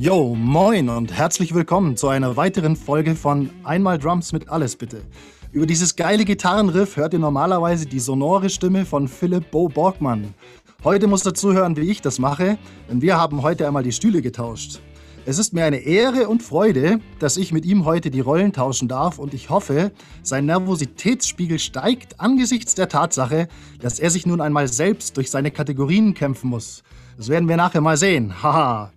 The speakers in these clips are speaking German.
Yo, moin und herzlich willkommen zu einer weiteren Folge von Einmal Drums mit Alles bitte. Über dieses geile Gitarrenriff hört ihr normalerweise die sonore Stimme von Philipp Bo Borgmann. Heute musst du zuhören, wie ich das mache, denn wir haben heute einmal die Stühle getauscht. Es ist mir eine Ehre und Freude, dass ich mit ihm heute die Rollen tauschen darf und ich hoffe, sein Nervositätsspiegel steigt angesichts der Tatsache, dass er sich nun einmal selbst durch seine Kategorien kämpfen muss. Das werden wir nachher mal sehen. Haha.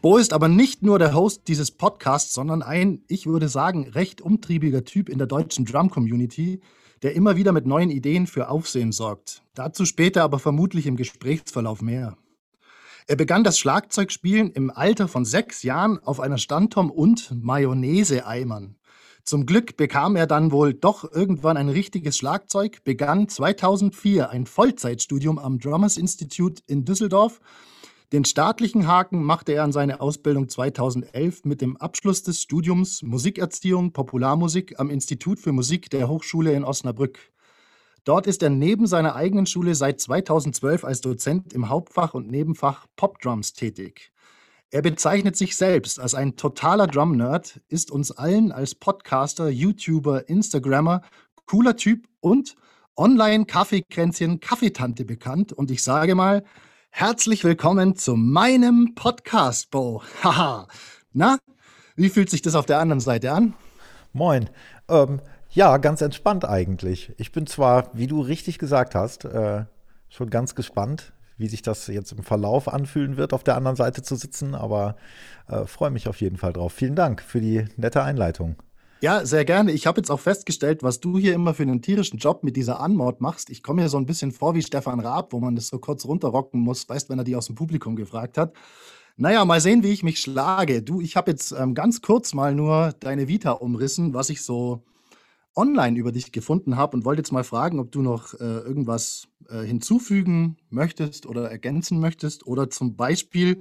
Bo ist aber nicht nur der Host dieses Podcasts, sondern ein, ich würde sagen, recht umtriebiger Typ in der deutschen Drum-Community, der immer wieder mit neuen Ideen für Aufsehen sorgt. Dazu später aber vermutlich im Gesprächsverlauf mehr. Er begann das Schlagzeugspielen im Alter von sechs Jahren auf einer Standtom und Mayonnaise-Eimern. Zum Glück bekam er dann wohl doch irgendwann ein richtiges Schlagzeug, begann 2004 ein Vollzeitstudium am Drummers Institute in Düsseldorf den staatlichen Haken machte er an seine Ausbildung 2011 mit dem Abschluss des Studiums Musikerziehung Popularmusik am Institut für Musik der Hochschule in Osnabrück. Dort ist er neben seiner eigenen Schule seit 2012 als Dozent im Hauptfach und Nebenfach Popdrums tätig. Er bezeichnet sich selbst als ein totaler Drum-Nerd, ist uns allen als Podcaster, YouTuber, Instagrammer, cooler Typ und Online-Kaffeekränzchen Kaffeetante bekannt. Und ich sage mal, Herzlich willkommen zu meinem Podcast, Bo. Haha. Na, wie fühlt sich das auf der anderen Seite an? Moin. Ähm, ja, ganz entspannt eigentlich. Ich bin zwar, wie du richtig gesagt hast, äh, schon ganz gespannt, wie sich das jetzt im Verlauf anfühlen wird, auf der anderen Seite zu sitzen, aber äh, freue mich auf jeden Fall drauf. Vielen Dank für die nette Einleitung. Ja, sehr gerne. Ich habe jetzt auch festgestellt, was du hier immer für einen tierischen Job mit dieser Anmord machst. Ich komme mir so ein bisschen vor wie Stefan Raab, wo man das so kurz runterrocken muss, weißt, wenn er die aus dem Publikum gefragt hat. Naja, mal sehen, wie ich mich schlage. Du, ich habe jetzt ähm, ganz kurz mal nur deine Vita umrissen, was ich so online über dich gefunden habe und wollte jetzt mal fragen, ob du noch äh, irgendwas äh, hinzufügen möchtest oder ergänzen möchtest oder zum Beispiel,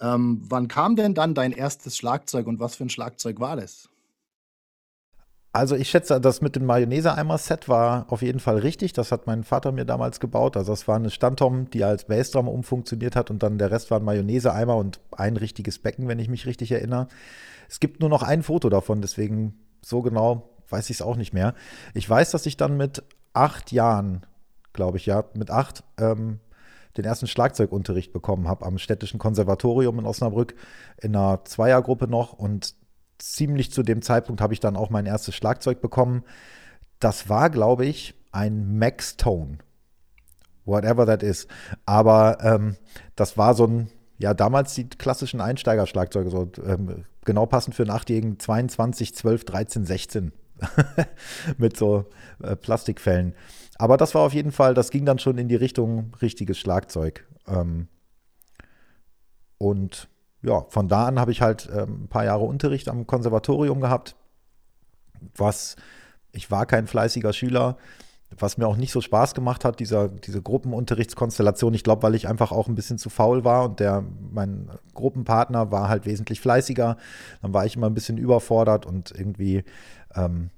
ähm, wann kam denn dann dein erstes Schlagzeug und was für ein Schlagzeug war das? Also ich schätze, das mit dem Mayonnaise-Eimer-Set war auf jeden Fall richtig. Das hat mein Vater mir damals gebaut. Also das war eine Standtom, die als Bassdrum umfunktioniert hat und dann der Rest waren Mayonnaise-Eimer und ein richtiges Becken, wenn ich mich richtig erinnere. Es gibt nur noch ein Foto davon, deswegen so genau weiß ich es auch nicht mehr. Ich weiß, dass ich dann mit acht Jahren, glaube ich, ja, mit acht ähm, den ersten Schlagzeugunterricht bekommen habe am Städtischen Konservatorium in Osnabrück in einer Zweiergruppe noch und ziemlich zu dem Zeitpunkt habe ich dann auch mein erstes Schlagzeug bekommen. Das war, glaube ich, ein Max Tone. Whatever that is. Aber ähm, das war so ein, ja, damals die klassischen Einsteigerschlagzeuge, so ähm, genau passend für einen Achtjährigen 22, 12, 13, 16. Mit so äh, Plastikfällen. Aber das war auf jeden Fall, das ging dann schon in die Richtung richtiges Schlagzeug. Ähm, und ja, von da an habe ich halt ähm, ein paar Jahre Unterricht am Konservatorium gehabt, was ich war kein fleißiger Schüler, was mir auch nicht so Spaß gemacht hat, dieser, diese Gruppenunterrichtskonstellation. Ich glaube, weil ich einfach auch ein bisschen zu faul war und der, mein Gruppenpartner war halt wesentlich fleißiger. Dann war ich immer ein bisschen überfordert und irgendwie, ähm,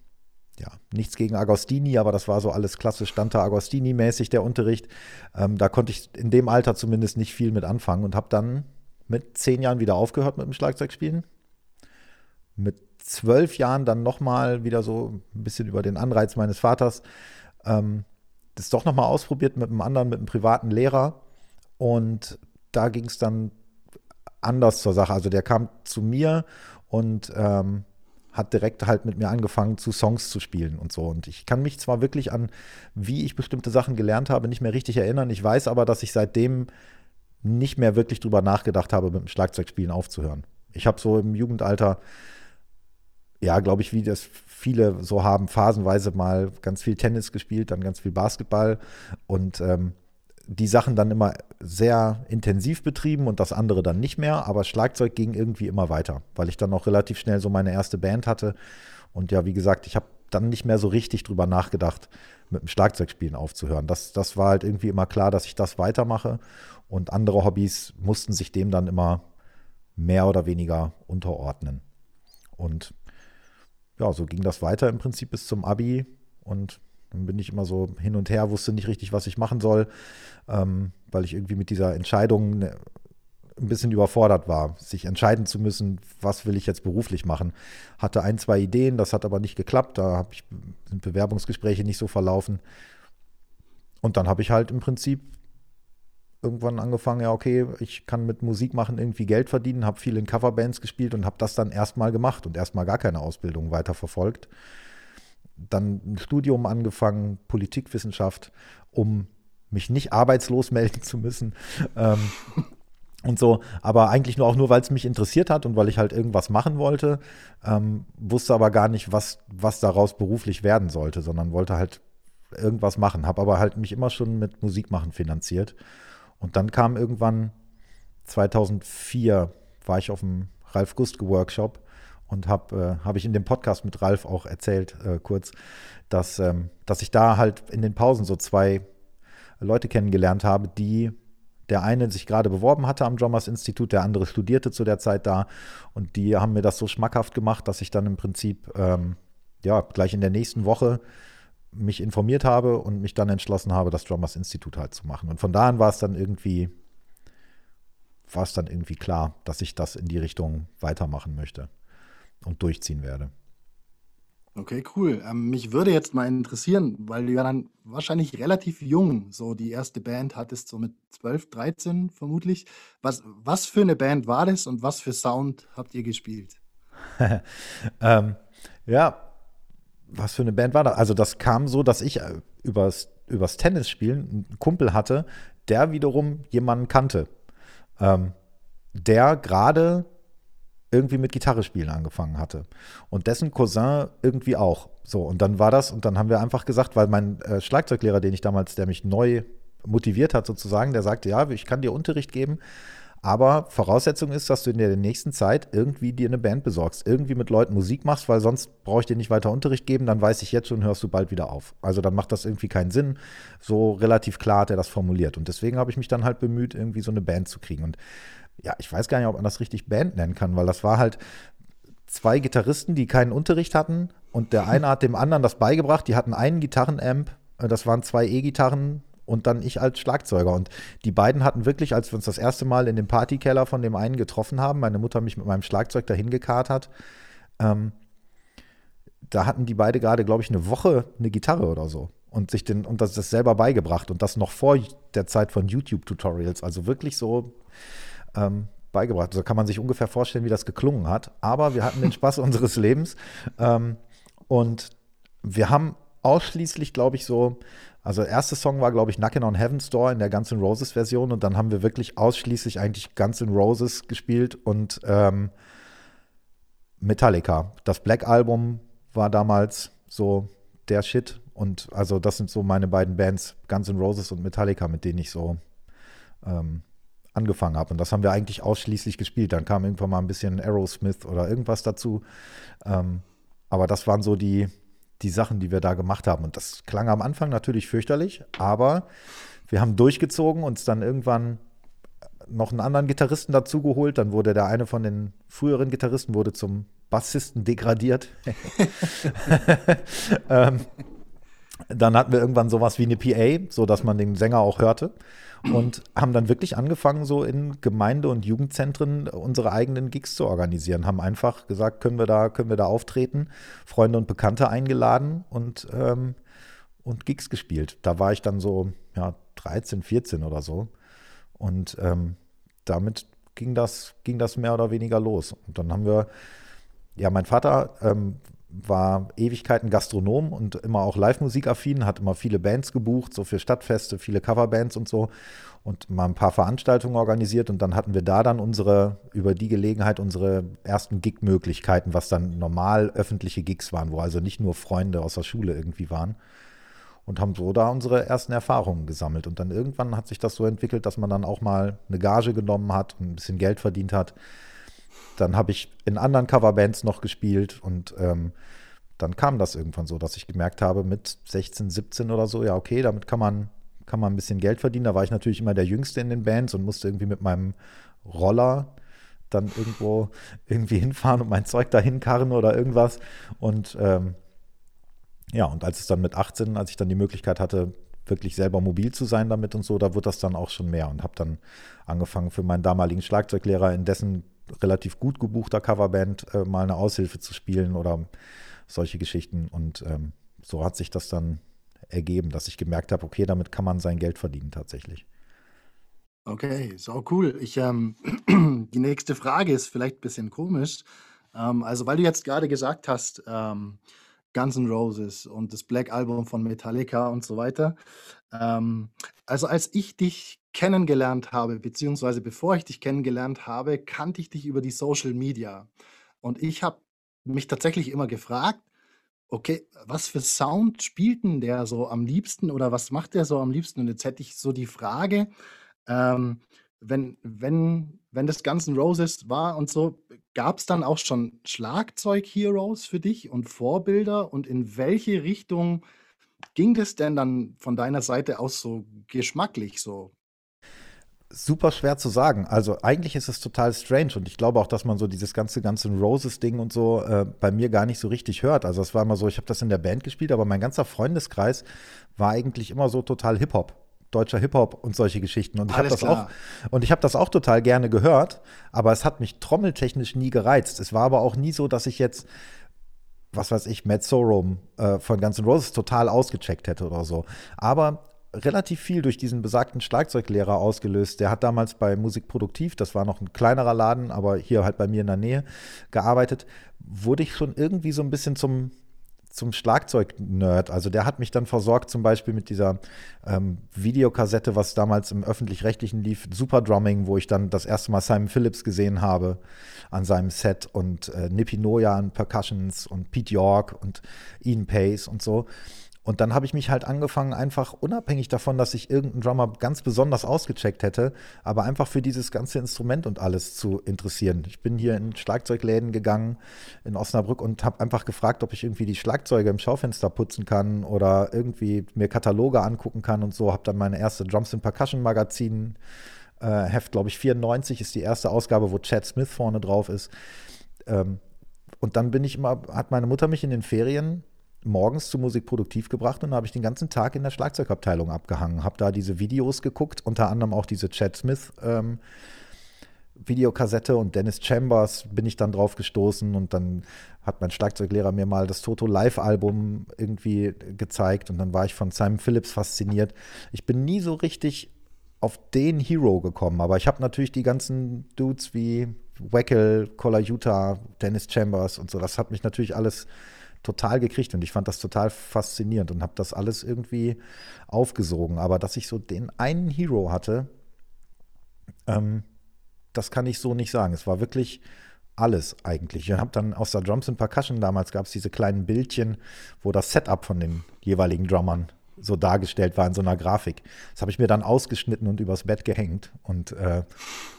ja, nichts gegen Agostini, aber das war so alles klassisch Stante Agostini-mäßig, der Unterricht. Ähm, da konnte ich in dem Alter zumindest nicht viel mit anfangen und habe dann mit zehn Jahren wieder aufgehört mit dem Schlagzeugspielen. Mit zwölf Jahren dann nochmal wieder so ein bisschen über den Anreiz meines Vaters ähm, das doch nochmal ausprobiert mit einem anderen, mit einem privaten Lehrer. Und da ging es dann anders zur Sache. Also der kam zu mir und ähm, hat direkt halt mit mir angefangen, zu Songs zu spielen und so. Und ich kann mich zwar wirklich an, wie ich bestimmte Sachen gelernt habe, nicht mehr richtig erinnern. Ich weiß aber, dass ich seitdem nicht mehr wirklich drüber nachgedacht habe, mit dem Schlagzeugspielen aufzuhören. Ich habe so im Jugendalter, ja, glaube ich, wie das viele so haben, phasenweise mal ganz viel Tennis gespielt, dann ganz viel Basketball und ähm, die Sachen dann immer sehr intensiv betrieben und das andere dann nicht mehr. Aber Schlagzeug ging irgendwie immer weiter, weil ich dann auch relativ schnell so meine erste Band hatte. Und ja, wie gesagt, ich habe dann nicht mehr so richtig drüber nachgedacht, mit dem Schlagzeugspielen aufzuhören. Das, das war halt irgendwie immer klar, dass ich das weitermache. Und andere Hobbys mussten sich dem dann immer mehr oder weniger unterordnen. Und ja, so ging das weiter im Prinzip bis zum Abi. Und dann bin ich immer so hin und her, wusste nicht richtig, was ich machen soll, ähm, weil ich irgendwie mit dieser Entscheidung, ne, ein bisschen überfordert war, sich entscheiden zu müssen, was will ich jetzt beruflich machen. Hatte ein, zwei Ideen, das hat aber nicht geklappt, da ich, sind Bewerbungsgespräche nicht so verlaufen. Und dann habe ich halt im Prinzip irgendwann angefangen, ja, okay, ich kann mit Musik machen irgendwie Geld verdienen, habe viel in Coverbands gespielt und habe das dann erstmal gemacht und erstmal gar keine Ausbildung weiter verfolgt. Dann ein Studium angefangen, Politikwissenschaft, um mich nicht arbeitslos melden zu müssen. Ähm, und so, aber eigentlich nur auch nur, weil es mich interessiert hat und weil ich halt irgendwas machen wollte, ähm, wusste aber gar nicht, was, was daraus beruflich werden sollte, sondern wollte halt irgendwas machen, habe aber halt mich immer schon mit Musik machen finanziert. Und dann kam irgendwann 2004, war ich auf dem Ralf Gustke Workshop und habe äh, hab ich in dem Podcast mit Ralf auch erzählt, äh, kurz, dass, ähm, dass ich da halt in den Pausen so zwei Leute kennengelernt habe, die der eine sich gerade beworben hatte am Drummers Institut, der andere studierte zu der Zeit da und die haben mir das so schmackhaft gemacht, dass ich dann im Prinzip ähm, ja gleich in der nächsten Woche mich informiert habe und mich dann entschlossen habe, das Drummers Institut halt zu machen. Und von da an war es dann irgendwie, war es dann irgendwie klar, dass ich das in die Richtung weitermachen möchte und durchziehen werde. Okay, cool. Ähm, mich würde jetzt mal interessieren, weil du ja dann wahrscheinlich relativ jung so die erste Band hattest, so mit 12, 13 vermutlich. Was, was für eine Band war das und was für Sound habt ihr gespielt? ähm, ja, was für eine Band war das? Also das kam so, dass ich äh, übers, übers Tennisspielen einen Kumpel hatte, der wiederum jemanden kannte, ähm, der gerade irgendwie mit Gitarre spielen angefangen hatte. Und dessen Cousin irgendwie auch. So, und dann war das, und dann haben wir einfach gesagt, weil mein äh, Schlagzeuglehrer, den ich damals, der mich neu motiviert hat sozusagen, der sagte, ja, ich kann dir Unterricht geben, aber Voraussetzung ist, dass du in der nächsten Zeit irgendwie dir eine Band besorgst, irgendwie mit Leuten Musik machst, weil sonst brauche ich dir nicht weiter Unterricht geben, dann weiß ich jetzt schon, hörst du bald wieder auf. Also dann macht das irgendwie keinen Sinn. So relativ klar hat er das formuliert. Und deswegen habe ich mich dann halt bemüht, irgendwie so eine Band zu kriegen. Und ja, ich weiß gar nicht, ob man das richtig Band nennen kann, weil das war halt zwei Gitarristen, die keinen Unterricht hatten und der eine hat dem anderen das beigebracht. Die hatten einen Gitarrenamp, äh, das waren zwei E-Gitarren und dann ich als Schlagzeuger. Und die beiden hatten wirklich, als wir uns das erste Mal in dem Partykeller von dem einen getroffen haben, meine Mutter mich mit meinem Schlagzeug dahin gekarrt hat, ähm, da hatten die beide gerade, glaube ich, eine Woche eine Gitarre oder so und sich den und das, das selber beigebracht und das noch vor der Zeit von YouTube-Tutorials. Also wirklich so ähm, beigebracht. So also kann man sich ungefähr vorstellen, wie das geklungen hat. Aber wir hatten den Spaß unseres Lebens. Ähm, und wir haben ausschließlich, glaube ich, so, also der erste Song war, glaube ich, Knockin' on Heaven's Door in der Guns N' Roses Version. Und dann haben wir wirklich ausschließlich eigentlich Guns N' Roses gespielt und ähm, Metallica. Das Black Album war damals so der Shit. Und also das sind so meine beiden Bands, Guns N' Roses und Metallica, mit denen ich so ähm, angefangen habe. Und das haben wir eigentlich ausschließlich gespielt. Dann kam irgendwann mal ein bisschen Aerosmith oder irgendwas dazu. Ähm, aber das waren so die, die Sachen, die wir da gemacht haben. Und das klang am Anfang natürlich fürchterlich, aber wir haben durchgezogen, uns dann irgendwann noch einen anderen Gitarristen dazugeholt. Dann wurde der eine von den früheren Gitarristen wurde zum Bassisten degradiert. ähm, dann hatten wir irgendwann sowas wie eine PA, so dass man den Sänger auch hörte und haben dann wirklich angefangen, so in Gemeinde- und Jugendzentren unsere eigenen Gigs zu organisieren. Haben einfach gesagt, können wir da, können wir da auftreten, Freunde und Bekannte eingeladen und, ähm, und Gigs gespielt. Da war ich dann so, ja, 13, 14 oder so. Und ähm, damit ging das, ging das mehr oder weniger los. Und dann haben wir, ja, mein Vater ähm, war Ewigkeiten Gastronom und immer auch Live-Musik affin, hat immer viele Bands gebucht, so für Stadtfeste, viele Coverbands und so und mal ein paar Veranstaltungen organisiert und dann hatten wir da dann unsere, über die Gelegenheit unsere ersten Gig-Möglichkeiten, was dann normal öffentliche Gigs waren, wo also nicht nur Freunde aus der Schule irgendwie waren und haben so da unsere ersten Erfahrungen gesammelt. Und dann irgendwann hat sich das so entwickelt, dass man dann auch mal eine Gage genommen hat ein bisschen Geld verdient hat dann habe ich in anderen Coverbands noch gespielt und ähm, dann kam das irgendwann so, dass ich gemerkt habe, mit 16, 17 oder so, ja, okay, damit kann man, kann man ein bisschen Geld verdienen. Da war ich natürlich immer der Jüngste in den Bands und musste irgendwie mit meinem Roller dann irgendwo irgendwie hinfahren und mein Zeug dahin karren oder irgendwas. Und ähm, ja, und als es dann mit 18, als ich dann die Möglichkeit hatte, wirklich selber mobil zu sein damit und so, da wird das dann auch schon mehr und habe dann angefangen für meinen damaligen Schlagzeuglehrer in dessen relativ gut gebuchter Coverband äh, mal eine Aushilfe zu spielen oder solche Geschichten und ähm, so hat sich das dann ergeben, dass ich gemerkt habe, okay, damit kann man sein Geld verdienen tatsächlich. Okay, so cool. Ich, ähm, die nächste Frage ist vielleicht ein bisschen komisch. Ähm, also, weil du jetzt gerade gesagt hast, ähm, Guns N' Roses und das Black Album von Metallica und so weiter. Ähm, also, als ich dich kennengelernt habe, beziehungsweise bevor ich dich kennengelernt habe, kannte ich dich über die Social Media. Und ich habe mich tatsächlich immer gefragt, okay, was für Sound spielt denn der so am liebsten oder was macht der so am liebsten? Und jetzt hätte ich so die Frage, ähm, wenn, wenn, wenn das Guns Roses war und so, gab es dann auch schon Schlagzeug-Heroes für dich und Vorbilder? Und in welche Richtung ging das denn dann von deiner Seite aus so geschmacklich so? Super schwer zu sagen. Also eigentlich ist es total strange und ich glaube auch, dass man so dieses ganze ganze Roses Ding und so äh, bei mir gar nicht so richtig hört. Also es war immer so, ich habe das in der Band gespielt, aber mein ganzer Freundeskreis war eigentlich immer so total Hip Hop deutscher Hip-Hop und solche Geschichten. Und ich habe das klar. auch und ich habe das auch total gerne gehört, aber es hat mich trommeltechnisch nie gereizt. Es war aber auch nie so, dass ich jetzt was weiß ich, Matt Sorum äh, von Guns N' Roses total ausgecheckt hätte oder so. Aber relativ viel durch diesen besagten Schlagzeuglehrer ausgelöst. Der hat damals bei Musik Produktiv, das war noch ein kleinerer Laden, aber hier halt bei mir in der Nähe gearbeitet, wurde ich schon irgendwie so ein bisschen zum zum Schlagzeug-Nerd. Also der hat mich dann versorgt, zum Beispiel mit dieser ähm, Videokassette, was damals im öffentlich-rechtlichen lief, Super Drumming, wo ich dann das erste Mal Simon Phillips gesehen habe an seinem Set und äh, Nippy Noya an Percussions und Pete York und Ian Pace und so. Und dann habe ich mich halt angefangen, einfach unabhängig davon, dass ich irgendeinen Drummer ganz besonders ausgecheckt hätte, aber einfach für dieses ganze Instrument und alles zu interessieren. Ich bin hier in Schlagzeugläden gegangen in Osnabrück und habe einfach gefragt, ob ich irgendwie die Schlagzeuge im Schaufenster putzen kann oder irgendwie mir Kataloge angucken kann und so. Habe dann meine erste Drums in Percussion Magazin äh, Heft, glaube ich, 94 ist die erste Ausgabe, wo Chad Smith vorne drauf ist. Ähm, und dann bin ich immer, hat meine Mutter mich in den Ferien morgens zu Musik produktiv gebracht und habe ich den ganzen Tag in der Schlagzeugabteilung abgehangen. Habe da diese Videos geguckt, unter anderem auch diese Chad Smith ähm, Videokassette und Dennis Chambers bin ich dann drauf gestoßen und dann hat mein Schlagzeuglehrer mir mal das Toto Live Album irgendwie gezeigt und dann war ich von Simon Phillips fasziniert. Ich bin nie so richtig auf den Hero gekommen, aber ich habe natürlich die ganzen Dudes wie Wackel, Collar Utah, Dennis Chambers und so, das hat mich natürlich alles total gekriegt und ich fand das total faszinierend und habe das alles irgendwie aufgesogen. Aber dass ich so den einen Hero hatte, ähm, das kann ich so nicht sagen. Es war wirklich alles eigentlich. Ich habe dann aus der Drums and Percussion damals gab es diese kleinen Bildchen, wo das Setup von den jeweiligen Drummern so dargestellt war in so einer Grafik. Das habe ich mir dann ausgeschnitten und übers Bett gehängt und äh,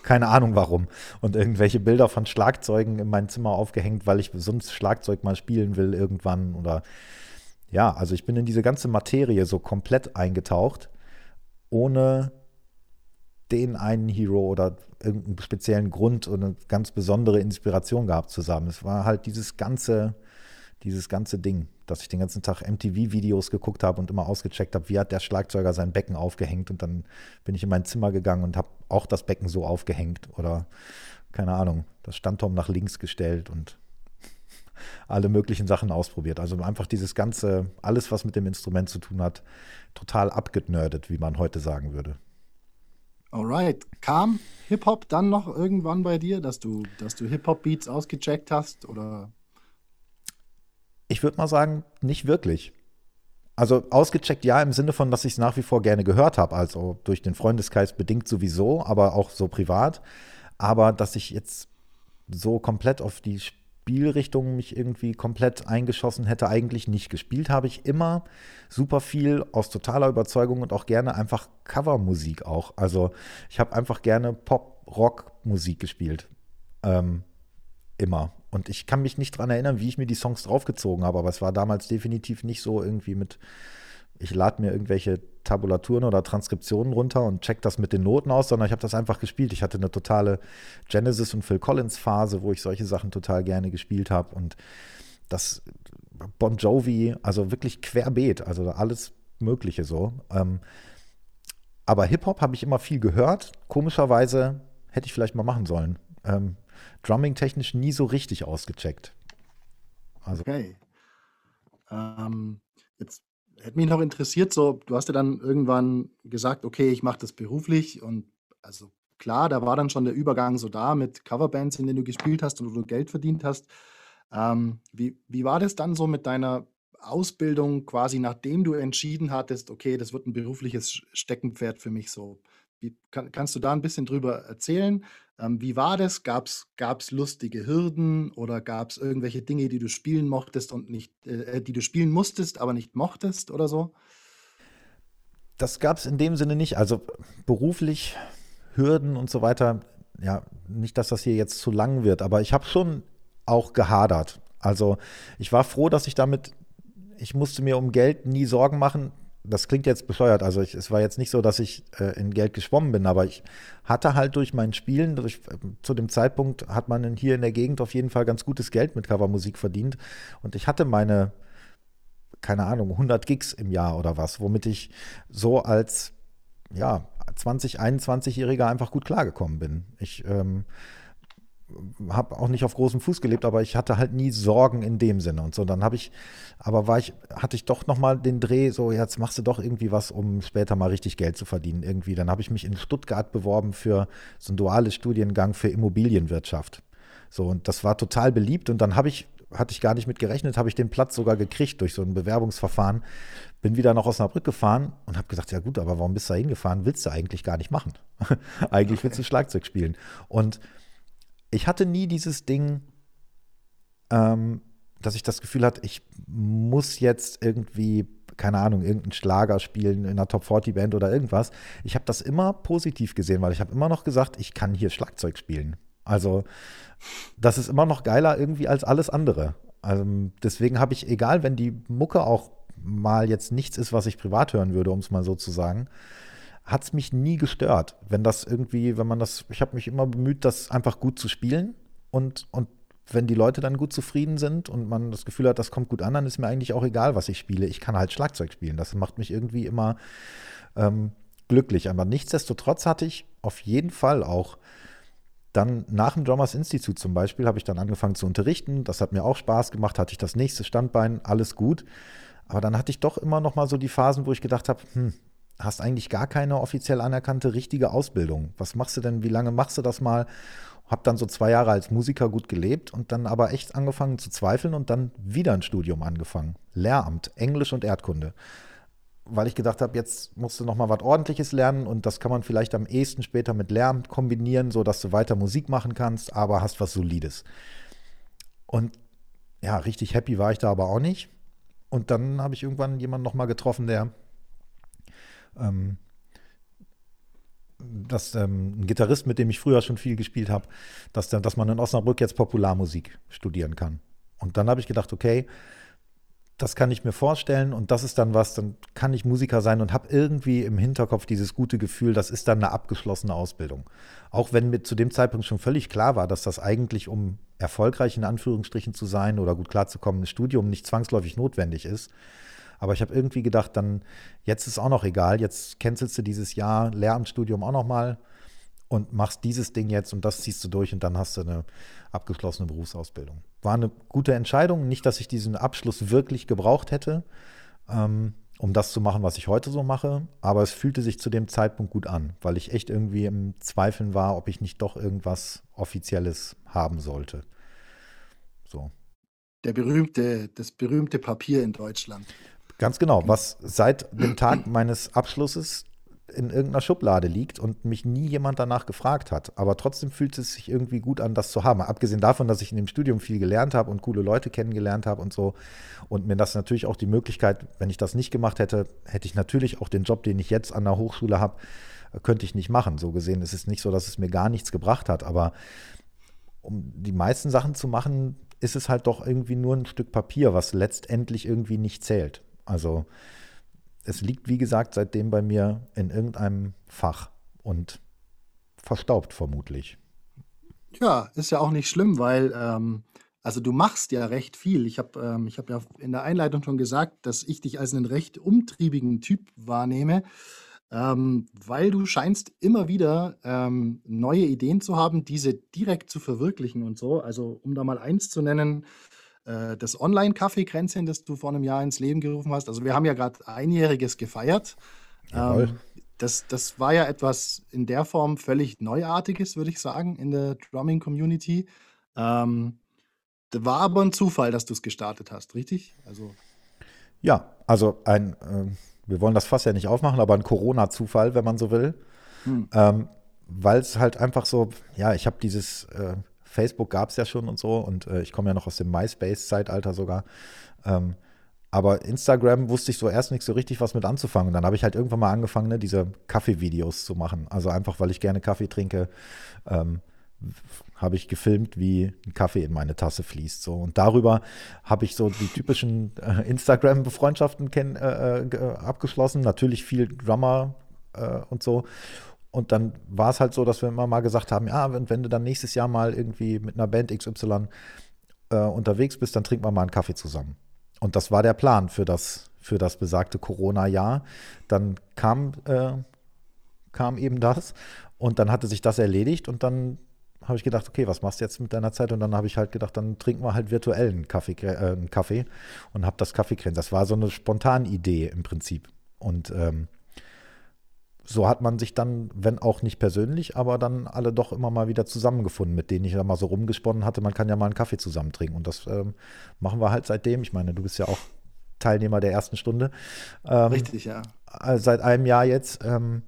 keine Ahnung warum. Und irgendwelche Bilder von Schlagzeugen in mein Zimmer aufgehängt, weil ich sonst Schlagzeug mal spielen will irgendwann oder ja, also ich bin in diese ganze Materie so komplett eingetaucht, ohne den einen Hero oder irgendeinen speziellen Grund oder eine ganz besondere Inspiration gehabt zu haben. Es war halt dieses ganze, dieses ganze Ding dass ich den ganzen Tag MTV-Videos geguckt habe und immer ausgecheckt habe, wie hat der Schlagzeuger sein Becken aufgehängt. Und dann bin ich in mein Zimmer gegangen und habe auch das Becken so aufgehängt oder keine Ahnung, das Standturm nach links gestellt und alle möglichen Sachen ausprobiert. Also einfach dieses ganze, alles, was mit dem Instrument zu tun hat, total abgenördet, wie man heute sagen würde. Alright. Kam Hip-Hop dann noch irgendwann bei dir, dass du, dass du Hip-Hop-Beats ausgecheckt hast? Oder ich würde mal sagen, nicht wirklich. Also ausgecheckt ja, im Sinne von, dass ich es nach wie vor gerne gehört habe, also durch den Freundeskreis bedingt sowieso, aber auch so privat. Aber dass ich jetzt so komplett auf die Spielrichtung mich irgendwie komplett eingeschossen hätte, eigentlich nicht. Gespielt habe ich immer super viel aus totaler Überzeugung und auch gerne einfach Covermusik auch. Also ich habe einfach gerne Pop-Rock-Musik gespielt. Ähm, immer. Und ich kann mich nicht daran erinnern, wie ich mir die Songs draufgezogen habe, aber es war damals definitiv nicht so irgendwie mit, ich lade mir irgendwelche Tabulaturen oder Transkriptionen runter und check das mit den Noten aus, sondern ich habe das einfach gespielt. Ich hatte eine totale Genesis und Phil Collins Phase, wo ich solche Sachen total gerne gespielt habe und das Bon Jovi, also wirklich querbeet, also alles Mögliche so. Ähm, aber Hip-Hop habe ich immer viel gehört. Komischerweise hätte ich vielleicht mal machen sollen. Drumming-technisch nie so richtig ausgecheckt. Also. Okay. Ähm, jetzt hätte mich noch interessiert, so, du hast ja dann irgendwann gesagt, okay, ich mache das beruflich und also klar, da war dann schon der Übergang so da mit Coverbands, in denen du gespielt hast und wo du Geld verdient hast. Ähm, wie, wie war das dann so mit deiner Ausbildung quasi, nachdem du entschieden hattest, okay, das wird ein berufliches Steckenpferd für mich so? Wie, kann, kannst du da ein bisschen drüber erzählen? Ähm, wie war das? Gab es lustige Hürden oder gab es irgendwelche Dinge, die du spielen mochtest und nicht, äh, die du spielen musstest, aber nicht mochtest oder so? Das gab es in dem Sinne nicht. Also beruflich Hürden und so weiter. Ja, nicht, dass das hier jetzt zu lang wird, aber ich habe schon auch gehadert. Also ich war froh, dass ich damit, ich musste mir um Geld nie Sorgen machen das klingt jetzt bescheuert. Also ich, es war jetzt nicht so, dass ich äh, in Geld geschwommen bin, aber ich hatte halt durch mein Spielen, durch, äh, zu dem Zeitpunkt hat man hier in der Gegend auf jeden Fall ganz gutes Geld mit Covermusik verdient. Und ich hatte meine, keine Ahnung, 100 Gigs im Jahr oder was, womit ich so als, ja, 20, 21-Jähriger einfach gut klargekommen bin. Ich, ähm, habe auch nicht auf großem Fuß gelebt, aber ich hatte halt nie Sorgen in dem Sinne und so. Dann habe ich, aber war ich, hatte ich doch nochmal den Dreh, so jetzt machst du doch irgendwie was, um später mal richtig Geld zu verdienen irgendwie. Dann habe ich mich in Stuttgart beworben für so einen duales Studiengang für Immobilienwirtschaft. So und das war total beliebt und dann habe ich, hatte ich gar nicht mit gerechnet, habe ich den Platz sogar gekriegt durch so ein Bewerbungsverfahren. Bin wieder nach Osnabrück gefahren und habe gesagt, ja gut, aber warum bist du da hingefahren? Willst du eigentlich gar nicht machen. eigentlich willst du Schlagzeug spielen. Und ich hatte nie dieses Ding, ähm, dass ich das Gefühl hatte, ich muss jetzt irgendwie, keine Ahnung, irgendeinen Schlager spielen in einer Top 40 Band oder irgendwas. Ich habe das immer positiv gesehen, weil ich habe immer noch gesagt, ich kann hier Schlagzeug spielen. Also das ist immer noch geiler irgendwie als alles andere. Also, deswegen habe ich, egal wenn die Mucke auch mal jetzt nichts ist, was ich privat hören würde, um es mal so zu sagen, hat es mich nie gestört, wenn das irgendwie, wenn man das, ich habe mich immer bemüht, das einfach gut zu spielen und, und wenn die Leute dann gut zufrieden sind und man das Gefühl hat, das kommt gut an, dann ist mir eigentlich auch egal, was ich spiele. Ich kann halt Schlagzeug spielen. Das macht mich irgendwie immer ähm, glücklich. Aber nichtsdestotrotz hatte ich auf jeden Fall auch dann nach dem Drummers Institute zum Beispiel, habe ich dann angefangen zu unterrichten. Das hat mir auch Spaß gemacht, hatte ich das nächste Standbein, alles gut. Aber dann hatte ich doch immer noch mal so die Phasen, wo ich gedacht habe, hm, hast eigentlich gar keine offiziell anerkannte richtige Ausbildung. Was machst du denn, wie lange machst du das mal? Hab dann so zwei Jahre als Musiker gut gelebt und dann aber echt angefangen zu zweifeln und dann wieder ein Studium angefangen. Lehramt, Englisch und Erdkunde. Weil ich gedacht habe, jetzt musst du noch mal was Ordentliches lernen und das kann man vielleicht am ehesten später mit Lehramt kombinieren, sodass du weiter Musik machen kannst, aber hast was Solides. Und ja, richtig happy war ich da aber auch nicht. Und dann habe ich irgendwann jemanden noch mal getroffen, der ähm, dass ähm, ein Gitarrist, mit dem ich früher schon viel gespielt habe, dass, dass man in Osnabrück jetzt Popularmusik studieren kann. Und dann habe ich gedacht, okay, das kann ich mir vorstellen und das ist dann was, dann kann ich Musiker sein und habe irgendwie im Hinterkopf dieses gute Gefühl, das ist dann eine abgeschlossene Ausbildung. Auch wenn mir zu dem Zeitpunkt schon völlig klar war, dass das eigentlich, um erfolgreich in Anführungsstrichen zu sein oder gut klarzukommen, ein Studium nicht zwangsläufig notwendig ist. Aber ich habe irgendwie gedacht, dann jetzt ist auch noch egal. Jetzt cancelst du dieses Jahr Lehramtsstudium auch noch mal und machst dieses Ding jetzt und das ziehst du durch und dann hast du eine abgeschlossene Berufsausbildung. War eine gute Entscheidung. Nicht, dass ich diesen Abschluss wirklich gebraucht hätte, ähm, um das zu machen, was ich heute so mache. Aber es fühlte sich zu dem Zeitpunkt gut an, weil ich echt irgendwie im Zweifeln war, ob ich nicht doch irgendwas Offizielles haben sollte. So. Der berühmte, das berühmte Papier in Deutschland. Ganz genau, was seit dem Tag meines Abschlusses in irgendeiner Schublade liegt und mich nie jemand danach gefragt hat. Aber trotzdem fühlt es sich irgendwie gut an, das zu haben. Abgesehen davon, dass ich in dem Studium viel gelernt habe und coole Leute kennengelernt habe und so. Und mir das natürlich auch die Möglichkeit, wenn ich das nicht gemacht hätte, hätte ich natürlich auch den Job, den ich jetzt an der Hochschule habe, könnte ich nicht machen. So gesehen ist es nicht so, dass es mir gar nichts gebracht hat. Aber um die meisten Sachen zu machen, ist es halt doch irgendwie nur ein Stück Papier, was letztendlich irgendwie nicht zählt. Also es liegt, wie gesagt, seitdem bei mir in irgendeinem Fach und verstaubt vermutlich. Ja, ist ja auch nicht schlimm, weil ähm, Also du machst ja recht viel. Ich habe ähm, hab ja in der Einleitung schon gesagt, dass ich dich als einen recht umtriebigen Typ wahrnehme, ähm, weil du scheinst immer wieder ähm, neue Ideen zu haben, diese direkt zu verwirklichen und so. Also um da mal eins zu nennen, äh, das Online-Kaffeekränzchen, das du vor einem Jahr ins Leben gerufen hast. Also wir haben ja gerade einjähriges gefeiert. Ähm, das, das war ja etwas in der Form völlig Neuartiges, würde ich sagen, in der Drumming-Community. Ähm, war aber ein Zufall, dass du es gestartet hast, richtig? Also ja, also ein, äh, wir wollen das Fass ja nicht aufmachen, aber ein Corona-Zufall, wenn man so will. Hm. Ähm, Weil es halt einfach so, ja, ich habe dieses äh, Facebook gab es ja schon und so und äh, ich komme ja noch aus dem MySpace-Zeitalter sogar. Ähm, aber Instagram wusste ich so erst nicht so richtig was mit anzufangen. Und dann habe ich halt irgendwann mal angefangen, ne, diese Kaffee-Videos zu machen. Also einfach, weil ich gerne Kaffee trinke. Ähm, habe ich gefilmt, wie ein Kaffee in meine Tasse fließt. So. Und darüber habe ich so die typischen äh, Instagram-Befreundschaften äh, äh, abgeschlossen. Natürlich viel Drummer äh, und so. Und dann war es halt so, dass wir immer mal gesagt haben, ja, wenn, wenn du dann nächstes Jahr mal irgendwie mit einer Band XY äh, unterwegs bist, dann trinken wir mal einen Kaffee zusammen. Und das war der Plan für das, für das besagte Corona-Jahr. Dann kam, äh, kam eben das und dann hatte sich das erledigt und dann habe ich gedacht, okay, was machst du jetzt mit deiner Zeit? Und dann habe ich halt gedacht, dann trinken wir halt virtuell einen Kaffee, äh, einen Kaffee und habe das Kaffeekränzchen. Das war so eine spontane Idee im Prinzip. Und ähm, so hat man sich dann, wenn auch nicht persönlich, aber dann alle doch immer mal wieder zusammengefunden, mit denen ich da mal so rumgesponnen hatte. Man kann ja mal einen Kaffee zusammen trinken. Und das ähm, machen wir halt seitdem. Ich meine, du bist ja auch Teilnehmer der ersten Stunde. Ähm, Richtig, ja. Äh, seit einem Jahr jetzt. Ähm,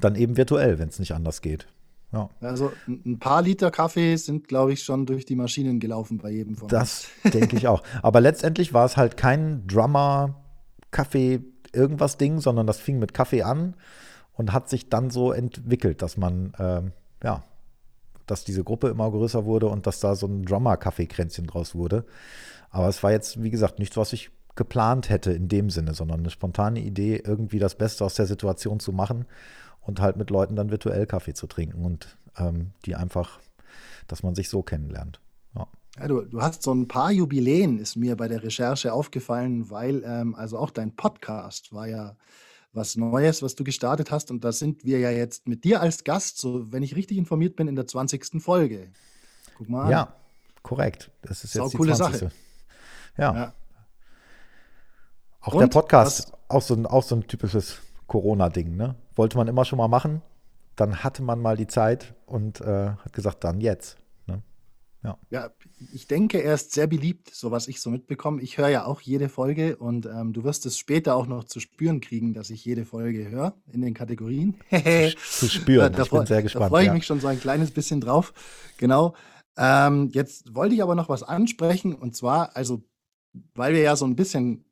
dann eben virtuell, wenn es nicht anders geht. Ja. Also ein paar Liter Kaffee sind, glaube ich, schon durch die Maschinen gelaufen bei jedem von uns. Das denke ich auch. Aber letztendlich war es halt kein Drummer-Kaffee irgendwas Ding, sondern das fing mit Kaffee an und hat sich dann so entwickelt, dass man, äh, ja, dass diese Gruppe immer größer wurde und dass da so ein Drummer-Kaffeekränzchen draus wurde. Aber es war jetzt, wie gesagt, nichts, was ich geplant hätte in dem Sinne, sondern eine spontane Idee, irgendwie das Beste aus der Situation zu machen und halt mit Leuten dann virtuell Kaffee zu trinken und ähm, die einfach, dass man sich so kennenlernt. Ja. Du, du hast so ein paar Jubiläen, ist mir bei der Recherche aufgefallen, weil ähm, also auch dein Podcast war ja was Neues, was du gestartet hast. Und da sind wir ja jetzt mit dir als Gast, so wenn ich richtig informiert bin, in der 20. Folge. Guck mal. Ja, korrekt. Das ist jetzt die coole 20. Sache. Ja. ja. Auch Und, der Podcast, auch so, ein, auch so ein typisches Corona-Ding, ne? Wollte man immer schon mal machen. Dann hatte man mal die Zeit und äh, hat gesagt, dann jetzt. Ja. ja, ich denke, er ist sehr beliebt, so was ich so mitbekomme. Ich höre ja auch jede Folge und ähm, du wirst es später auch noch zu spüren kriegen, dass ich jede Folge höre in den Kategorien. zu, zu spüren, da, ich bin sehr gespannt. Da freue ich ja. mich schon so ein kleines bisschen drauf. Genau. Ähm, jetzt wollte ich aber noch was ansprechen und zwar, also, weil wir ja so ein bisschen